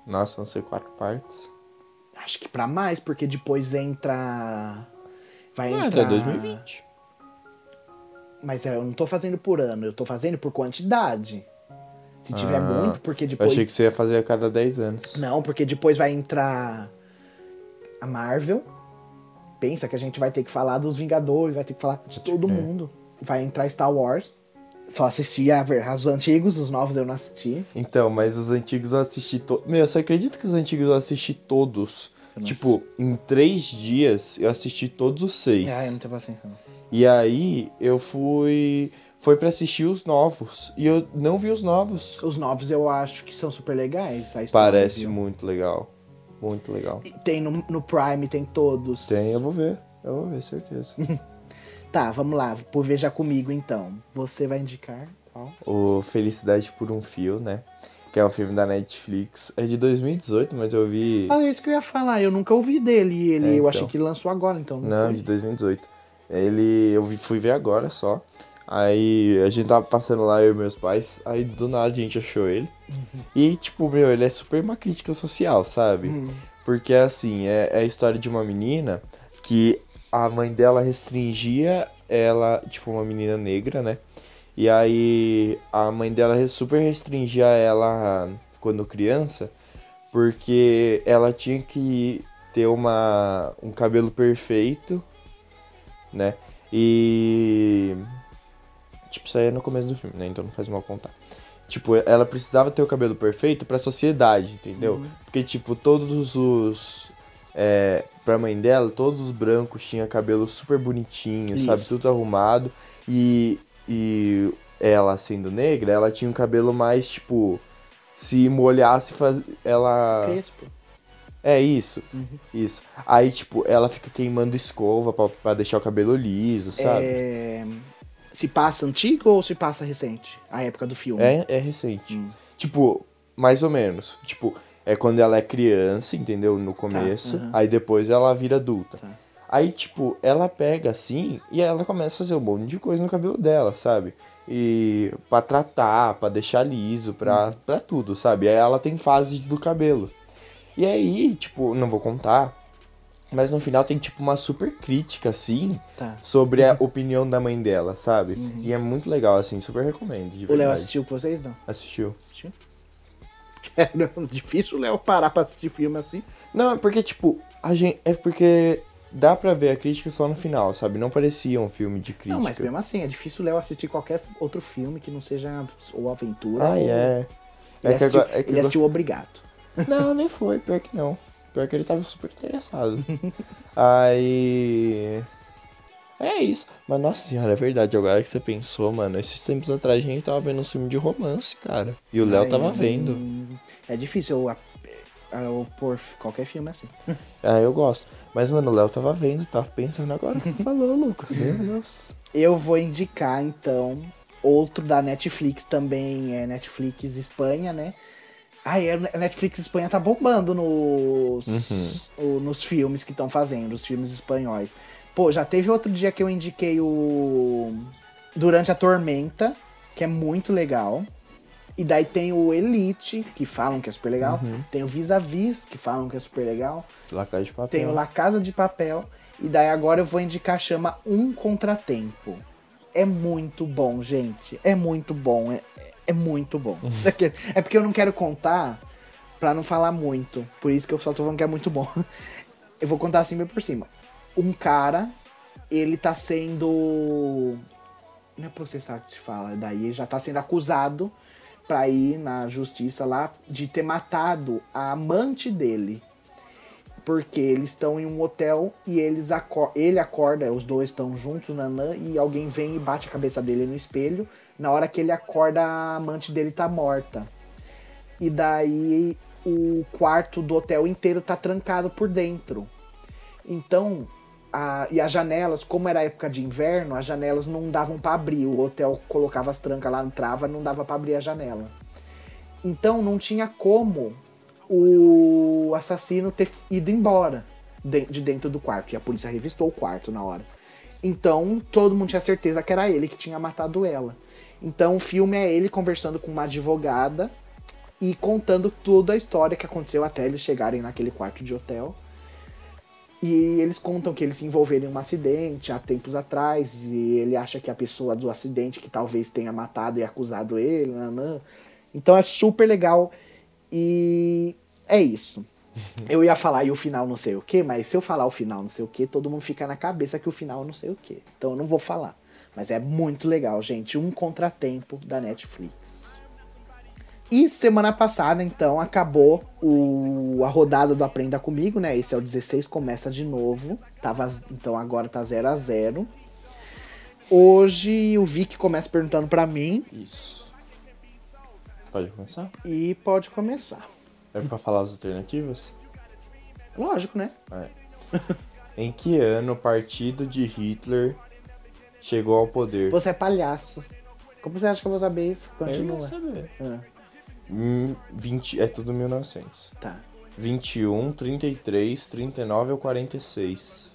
Nossa, vão ser quatro partes. Acho que pra mais, porque depois entra. Vai Ah, entrar. até 2020. Mas é, eu não tô fazendo por ano, eu tô fazendo por quantidade. Se tiver Ah, muito, porque Eu depois. achei que você ia fazer a cada 10 anos. Não, porque depois vai entrar a Marvel. Pensa que a gente vai ter que falar dos Vingadores, vai ter que falar de todo É. mundo. Vai entrar Star Wars. Só assisti a ver os antigos, os novos eu não assisti. Então, mas os antigos eu assisti todos. Meu, você acredita que os antigos eu assisti todos? Não Tipo, em três dias eu assisti todos os seis. Ah, eu não tenho paciência. não. E aí eu fui. Foi pra assistir os novos. E eu não vi os novos. Os novos eu acho que são super legais. Parece muito legal. Muito legal. E Tem no, no Prime, tem todos. Tem, eu vou ver. Eu vou ver, certeza. Tá, vamos lá. Por Veja Comigo, então. Você vai indicar qual? o Felicidade por um Fio, né? Que é um filme da Netflix. É de 2018, mas eu vi. Ah, é isso que eu ia falar. Eu nunca ouvi dele. Ele, É, Eu então. achei que ele lançou agora, então. Não, Não, foi? de 2018. Ele. Eu fui ver agora só. Aí a gente tava passando lá, eu e meus pais. Aí do nada a gente achou ele. E, tipo, meu, ele é super uma crítica social, sabe? Hum. Porque, assim, é, é a história de uma menina que a mãe dela restringia ela, tipo, uma menina negra, né? E aí a mãe dela super restringia ela quando criança, porque ela tinha que ter uma, um cabelo perfeito, né? E. Tipo, isso aí é no começo do filme, né? Então não faz mal contar. Tipo, ela precisava ter o cabelo perfeito pra sociedade, entendeu? Uhum. Porque, tipo, todos os. É, pra mãe dela, todos os brancos tinham cabelo super bonitinho, sabe? Isso. Tudo arrumado. E, e ela, sendo negra, ela tinha um cabelo mais, tipo. Se molhasse, faz... ela. Crespo. É isso, Uhum. isso. Aí, tipo, ela fica queimando escova pra, pra deixar o cabelo liso, sabe? É, Se passa antigo ou se passa recente? A época do filme. É, é recente. Hum. Tipo, mais ou menos. Tipo, é quando ela é criança, entendeu? No começo. aham. Aí depois ela vira adulta. Tá. Aí, tipo, ela pega assim e ela começa a fazer um monte de coisa no cabelo dela, sabe? E pra tratar, pra deixar liso, pra, Uhum. pra tudo, sabe? Aí ela tem fase do cabelo. E aí, tipo, não vou contar, mas no final tem, tipo, uma super crítica, assim, Tá. sobre a opinião da mãe dela, sabe? E é muito legal, assim, super recomendo, de Uhum. O Léo assistiu com vocês, não? Assistiu. Assistiu? É difícil o Léo parar pra assistir filme assim. Não, é porque, tipo, a gente. É porque dá pra ver a crítica só no final, sabe? Não parecia um filme de crítica. Não, mas mesmo assim, é difícil o Léo assistir qualquer outro filme que não seja ou aventura. Ah, ou... é. Ele, É assistiu, agora. É ele agora- assistiu obrigado. Não, nem foi, pior que não. Pior que ele tava super interessado. Aí. É isso. Mas nossa senhora, é verdade. Agora que você pensou, mano, esses tempos atrás a gente tava vendo um filme de romance, cara. E o Léo tava vendo. É difícil eu, eu pôr qualquer filme assim. Ah, eu gosto. Mas, mano, o Léo tava vendo, tava pensando agora que falou, Lucas. Meu Deus. Eu vou indicar, então, outro da Netflix também, é Netflix Espanha, né? É, a Netflix Espanha tá bombando nos, o- nos filmes que estão fazendo, os filmes espanhóis. Pô, já teve outro dia que eu indiquei o Durante a Tormenta, que é muito legal. E daí tem o Elite, que falam que é super legal. Tem o Vis-a-Vis, que falam que é super legal. La Casa de Papel. Tem o La Casa de Papel. E daí agora eu vou indicar, chama Um Contratempo. É muito bom, gente. É muito bom. É, é muito bom. É porque eu não quero contar pra não falar muito. Por isso que eu só tô falando que é muito bom. Eu vou contar assim meio por cima. Um cara, ele tá sendo. Não é processado que se fala, daí ele já tá sendo acusado pra ir na justiça lá de ter matado a amante dele porque eles estão em um hotel e eles acor ele acorda, os dois estão juntos, nanã, e alguém vem e bate a cabeça dele no espelho. Na hora que ele acorda, a amante dele tá morta. E daí o quarto do hotel inteiro tá trancado por dentro. Então, a- e as janelas, como era época de inverno, as janelas não davam pra abrir. O hotel colocava as trancas lá, entrava, não dava pra abrir a janela. Então não tinha como o assassino ter ido embora de, de dentro do quarto. E a polícia revistou o quarto na hora. Então todo mundo tinha certeza que era ele que tinha matado ela. Então o filme é ele conversando com uma advogada e contando toda a história que aconteceu até eles chegarem naquele quarto de hotel. E eles contam que eles se envolveram em um acidente há tempos atrás e ele acha que a pessoa do acidente que talvez tenha matado e acusado ele. nanã. Então é super legal e é isso. Eu ia falar e o final não sei o que, mas se eu falar o final não sei o que, todo mundo fica na cabeça que o final não sei o que. Então eu não vou falar. Mas é muito legal, gente. Um contratempo da Netflix. E semana passada, então, acabou o, a rodada do Aprenda Comigo, né? Esse é o 16, começa de novo. Tava, então agora tá 0 a 0 Hoje o Vic começa perguntando pra mim Isso. Pode começar? e pode começar. É pra falar as alternativas? Lógico, né? É. em que ano o partido de Hitler chegou ao poder? Você é palhaço. Como você acha que eu vou saber isso? Eu ia Continua. saber. Ah, 20, é tudo 1900. tá. 21, 33, 39 ou 46?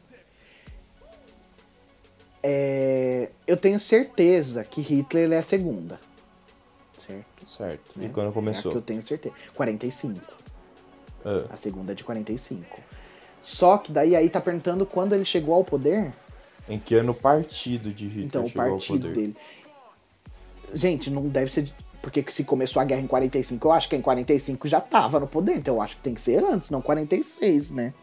É, eu tenho certeza que Hitler é a segunda. Certo? Certo. E né? quando É começou? que eu tenho certeza. 45. Ah, A segunda é de 45. Só que daí aí tá perguntando quando ele chegou ao poder. em que ano o partido de Hitler Então, o chegou ao partido poder? dele. Gente, não deve ser. Porque se começou a guerra em 45, eu acho que em 45 já tava no poder. Então eu acho que tem que ser antes, não 46, né?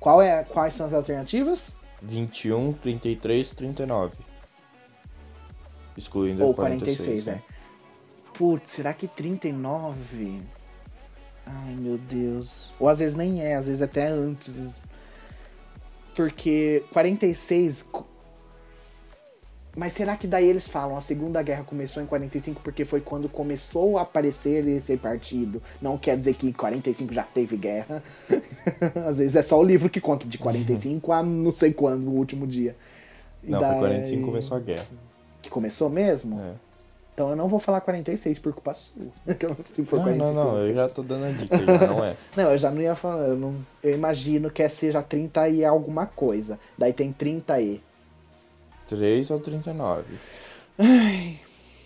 Qual é, quais são as alternativas? 21, 33, 39. Excluindo Ou a 46, 46, né? é. Putz, será que 39? Ai, meu Deus. Ou às vezes nem é, às vezes até antes. Porque 46. Mas será que daí eles falam a Segunda Guerra começou em 45 porque foi quando começou a aparecer esse partido? Não quer dizer que em 45 já teve guerra. às vezes é só o livro que conta de 45 a não sei quando, o último dia. E Não, foi daí- 45 que começou a guerra. Que começou mesmo? É. Então eu não vou falar 46 por culpa sua. Se for Não, 45. não, não, eu já tô dando a dica, já não é. Não, eu já não ia falar. Eu, não, eu imagino que é seja 30 e alguma coisa. Daí tem 30 e. 3 ou 39?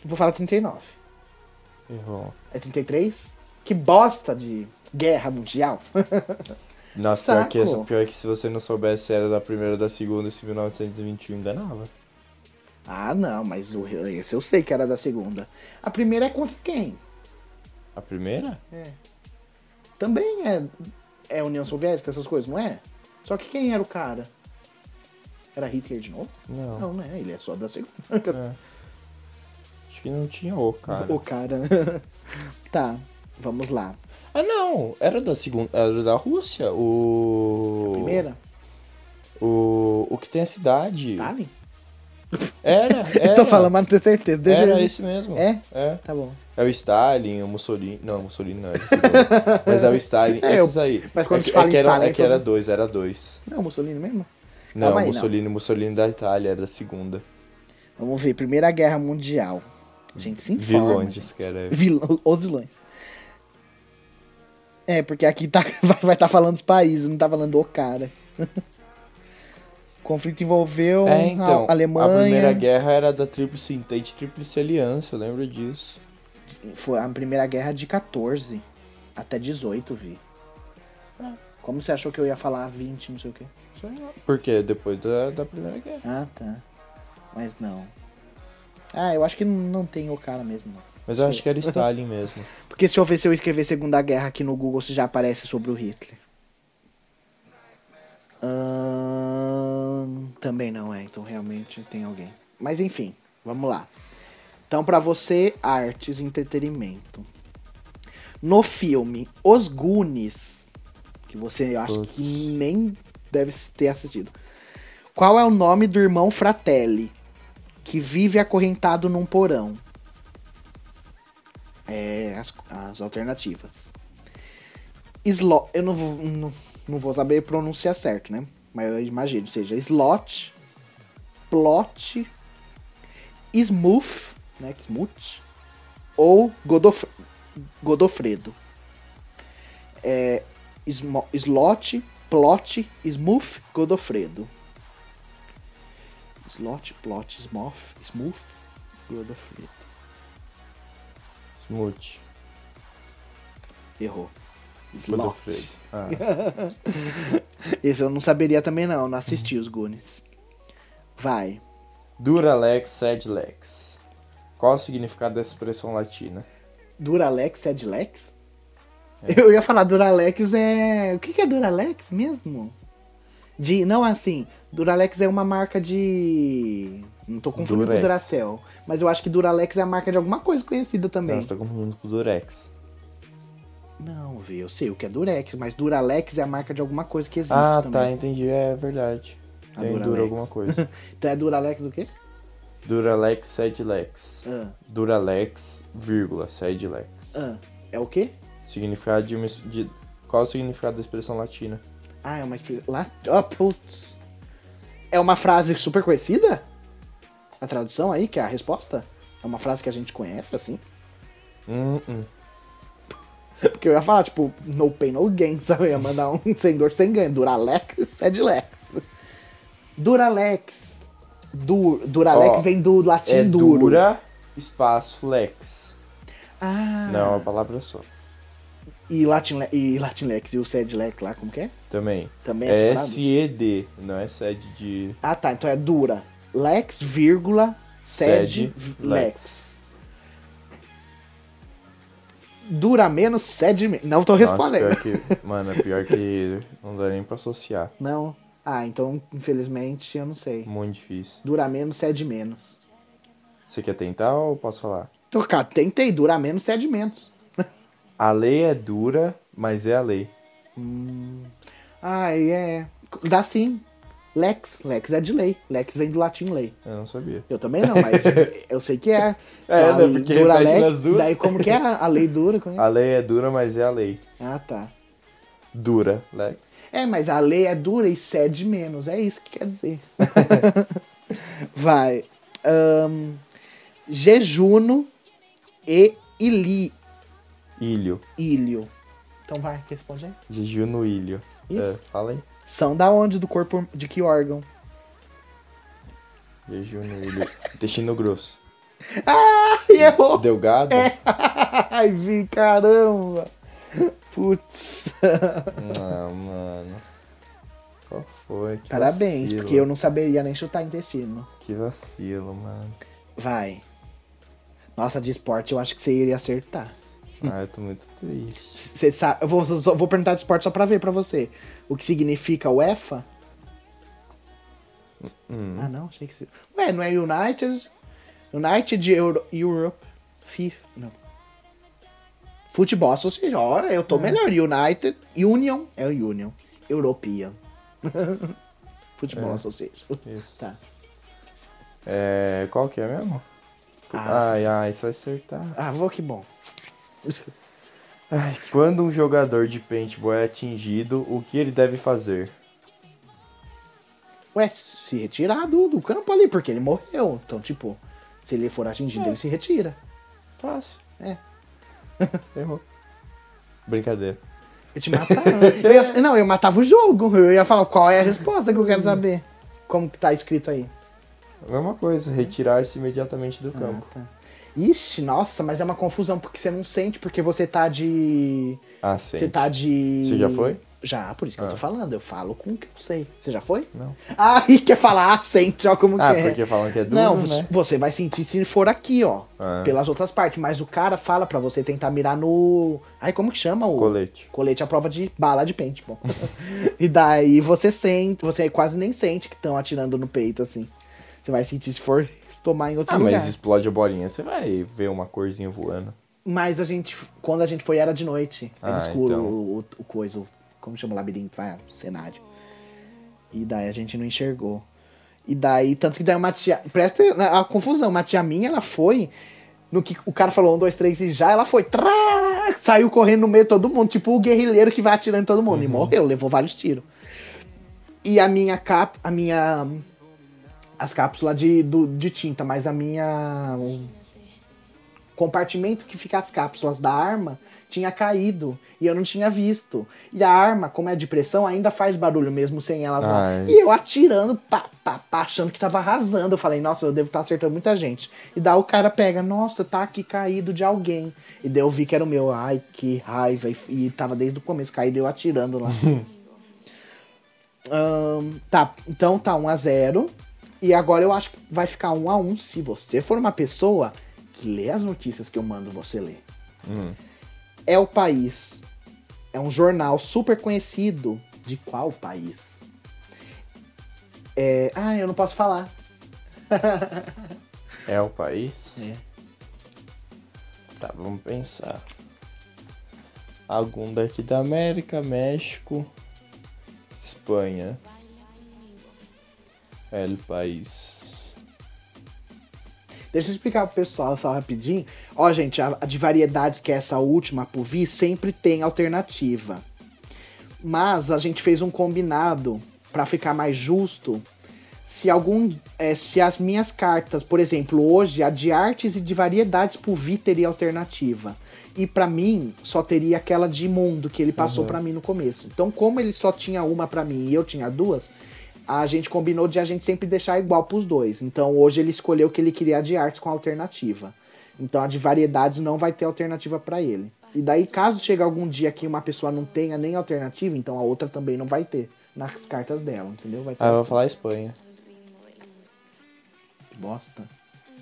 Vou falar 39. Errou. É 33? Que bosta de guerra mundial. Nossa, pior que, pior que se você não soubesse se era da primeira ou da segunda, esse 1921 enganava. ah, não, mas o, esse eu sei que era da segunda. A primeira é contra quem? A primeira? Também é, é União Soviética, essas coisas, não é? Só que quem era o cara? Era Hitler de novo? Não. Não, né? Ele é só da segunda. É. Acho que não tinha o, cara. O cara. tá, vamos lá. Ah, não. Era da segunda. Era da Rússia. O. Primeira, O. O que tem a cidade. Stalin? Era, era. Tô falando, mas não tenho certeza. Deixa Era eu... esse mesmo. É? É. Tá bom. É o Stalin, o Mussolini. Não, o Mussolini não é. Mas é o Stalin. É, esses aí. mas quando é, se fala é que era, Stalin, é que era dois, era dois. Não, Mussolini mesmo? Não, Calma aí, não. Mussolini, Mussolini da Itália, era da segunda. Vamos ver. Primeira Guerra Mundial. A gente se informa. Vilões, gente. que era. Vilão, os vilões. É, porque aqui tá, vai estar falando dos países, não tá falando do cara. o conflito envolveu É, então, a Alemanha. a Primeira Guerra era da Tríplice Entente, Tríplice Aliança, lembra disso? Foi a Primeira Guerra de 14 até 18, vi. É. Como você achou que eu ia falar 20, não sei o quê? Porque depois da, da Primeira Guerra. Ah, tá. Mas não. Ah, eu acho que não tem o cara mesmo, não. Mas eu acho que era Stalin mesmo. Porque se eu ver se eu escrever Segunda Guerra aqui no Google, se já aparece sobre o Hitler. Ahn, também não é, então realmente tem alguém. Mas enfim, vamos lá. Então, pra você, artes e entretenimento. No filme Os Goonies, que você eu acho Putz. que nem deve ter assistido. Qual é o nome do irmão Fratelli que vive acorrentado num porão? É, as, as alternativas. Slot, eu não vou, não, não vou saber pronunciar certo, né? Mas eu imagino, seja slot, plot, smooth, né? Smooth, ou Godof, Godofredo. É, slot, plot, smooth, Godofredo. Slot, plot, smooth, smooth, Godofredo. Smooth. Errou. Slot. Godofredo. Ah, Esse eu não saberia também não, não assisti os Goonies. Vai. Duralex, Sedlex. Qual o significado dessa expressão latina? Duralex, Sedlex? Eu ia falar Duralex é... O que que é Duralex mesmo? De... Não, assim, Duralex é uma marca de... Não tô confundindo com Durex. Duracell. Mas eu acho que Duralex é a marca de alguma coisa conhecida também. Não, você tá confundindo com Durex. Não, vê, eu sei o que é Durex, mas Duralex é a marca de alguma coisa que existe Ah, também. tá, entendi. É verdade. A Tem Duralex. dura alguma coisa. Então é Duralex do quê? Duralex, Sedlex. Ah, Duralex, vírgula, Sedlex. ah. É o quê? Significado de, mis- de... Qual o significado da expressão latina? Ah, é uma expressão. Lá. Oh, putz. É uma frase super conhecida? A tradução aí, que é a resposta? É uma frase que a gente conhece, assim? Hum, hum. Porque eu ia falar, tipo, no pain, no gain, sabe? Eu ia mandar um sem dor, sem ganho. Duralex, Sedlex. Duralex. Du, Duralex Ó, vem do latim É duro. dura, espaço, lex. Ah. Não, é uma palavra só. E, Latin, e Latinlex e o Sedlex lá, como que é? Também. Também é É? S-E-D, não é sede de... Ah, tá. Então é dura. Lex, vírgula, sed, Sed, lex. dura menos, cede menos. Não tô Nossa, respondendo. pior que, mano, é pior que não dá nem pra associar. Não. Ah, então, infelizmente, eu não sei. Muito difícil. Dura menos, cede menos. Você quer tentar ou posso falar? Então, cara, tentei, dura menos, cede menos. A lei é dura, mas é a lei. Ah, é. Dá sim. Lex. Lex é de lei. Lex vem do latim lei. Eu não sabia. Eu também não, mas eu sei que é. É, A né, porque dura lex, nas duas. Daí como que é a lei dura? é? A lei é dura, mas é a lei. Ah, tá. Dura, Lex. É, mas a lei é dura e cede menos. É isso que quer dizer. Vai. Ahn, jejuno e ili, Ilho. ilho. Então vai, responde aí. Jejum no ilho. Isso. É, fala aí. São da onde do corpo, de que órgão? Jejum no ilho. Intestino grosso. Errou! Delgado? Ai, vi, caramba! Putz. Não, mano. Qual foi? Que Parabéns, vacilo. porque eu não saberia nem chutar intestino. Que vacilo, mano. Vai. Nossa, de esporte eu acho que você iria acertar. Ah, eu tô muito triste. Você sabe, eu vou, só- vou perguntar de esporte só pra ver pra você. O que significa UEFA? Hum. Ah, não, achei que. se- Ué, não é United? United Euro, Europe FIFA. Não. Futebol Association. Olha, eu tô melhor. United. Union. É o Union. European. Futebol É. Association. Isso. Tá. É, qual que é mesmo? Ah. Ai, ai, isso vai acertar. Ah, vou que bom. Ai, quando um jogador de paintball é atingido, o que ele deve fazer? Ué, se retirar do, do campo ali, porque ele morreu. Então, tipo, se ele for atingido, ele se retira. Fácil. É. Errou. Brincadeira. Eu te matava. Eu ia- não, eu matava o jogo. Eu ia falar qual é a resposta que eu quero saber. Como que tá escrito aí? Mesma coisa, retirar-se imediatamente do campo. Ah, tá. Ixi, nossa, mas é uma confusão porque você não sente, porque você tá de. Ah, sim. Você tá de. Você já foi? Já, por isso que eu tô Ah. falando. Eu falo com o que eu sei. Você já foi? Não. Ah, e quer falar, ah, sente, ó, como Ah, que é. porque falam que é duro, Não, né? você- você vai sentir se for aqui, ó. Ah. Pelas outras partes. Mas o cara fala pra você tentar mirar no. Ai, como que chama o. Colete. Colete à prova de bala de pente, bom. e daí você sente, você quase nem sente que estão atirando no peito, assim. Você vai sentir se for tomar em outro Ah, lugar. mas explode a bolinha, você vai ver uma corzinha voando. Mas a gente, quando a gente foi, era de noite. Era Ah, escuro então. o, o, o coisa, como chama o labirinto, vai, o cenário. E daí a gente não enxergou. E daí, tanto que daí uma tia. Presta a confusão, uma tia minha, ela foi. No que o cara falou um, dois, três e já, ela foi. Trá, saiu correndo no meio de todo mundo, tipo o guerrilheiro que vai atirando em todo mundo. E morreu, levou vários tiros. E a minha cap. A minha. As cápsulas de, do, de tinta, mas a minha. o compartimento que fica as cápsulas da arma tinha caído e eu não tinha visto. E a arma, como é de pressão, ainda faz barulho mesmo sem elas lá. Ai. E eu atirando, pá, pá, pá, achando que tava arrasando. Eu falei, nossa, eu devo estar acertando muita gente. E daí o cara pega, nossa, tá aqui caído de alguém. E daí eu vi que era o meu. Ai, que raiva. E, e tava desde o começo caído eu atirando lá. Tá, então tá 1 a 0 E agora eu acho que vai ficar 1 a 1 se você for uma pessoa que lê as notícias que eu mando você ler. Hum. É o país. É um jornal super conhecido. De qual país? É... Ah, eu não posso falar. É o país? É. Tá, vamos pensar. Algum daqui da América, México, Espanha. É o país. Deixa eu explicar pro pessoal só rapidinho. Ó, gente, a, a de variedades, que é essa última, por vir, sempre tem alternativa. Mas a gente fez um combinado pra ficar mais justo. Se algum. é, se as minhas cartas, por exemplo, hoje, a de artes e de variedades por vir teria alternativa. E pra mim, só teria aquela de mundo que ele passou pra mim no começo. Então, como ele só tinha uma pra mim e eu tinha duas, a gente combinou de a gente sempre deixar igual pros dois. Então hoje ele escolheu que ele queria de artes com alternativa. Então a de variedades não vai ter alternativa pra ele. E daí, caso chegue algum dia que uma pessoa não tenha nem alternativa, então a outra também não vai ter nas cartas dela, entendeu? Vai ser Ah, eu vou assim. falar Espanha. Que bosta.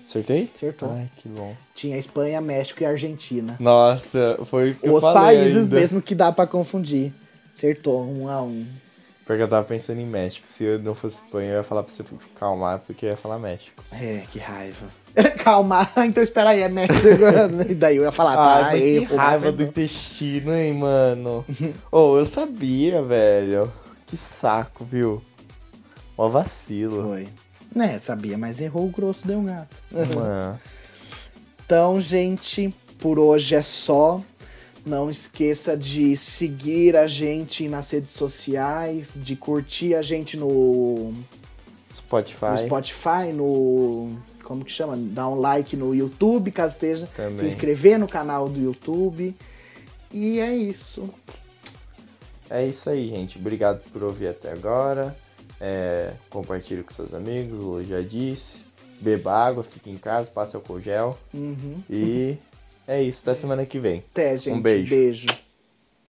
Acertei? Acertou. Ai, que bom. Tinha Espanha, México e Argentina. Nossa, foi isso que eu Os falei países ainda. mesmo que dá pra confundir. Acertou, um a um. Porque eu tava pensando em México. Se eu não fosse Espanha, eu ia falar pra você calmar, porque eu ia falar México. É, que raiva. Calma, então espera aí, é México. e daí eu ia falar, Ah, tá, mas que erro, raiva do intestino, hein, mano. oh, eu sabia, velho. Que saco, viu? Mó vacilo. Foi. Né, sabia, mas errou o grosso, deu um gato. Mano. Então, gente, por hoje é só. Não esqueça de seguir a gente nas redes sociais, de curtir a gente no, Spotify. no Spotify, no. Como que chama? Dar um like no YouTube, caso esteja. Também. Se inscrever no canal do YouTube. E é isso. É isso aí, gente. Obrigado por ouvir até agora. É, compartilhe com seus amigos, o Lu já disse. Beba água, fique em casa, passe álcool gel. Uhum. E é isso, até semana que vem. Até, gente. Um beijo. beijo.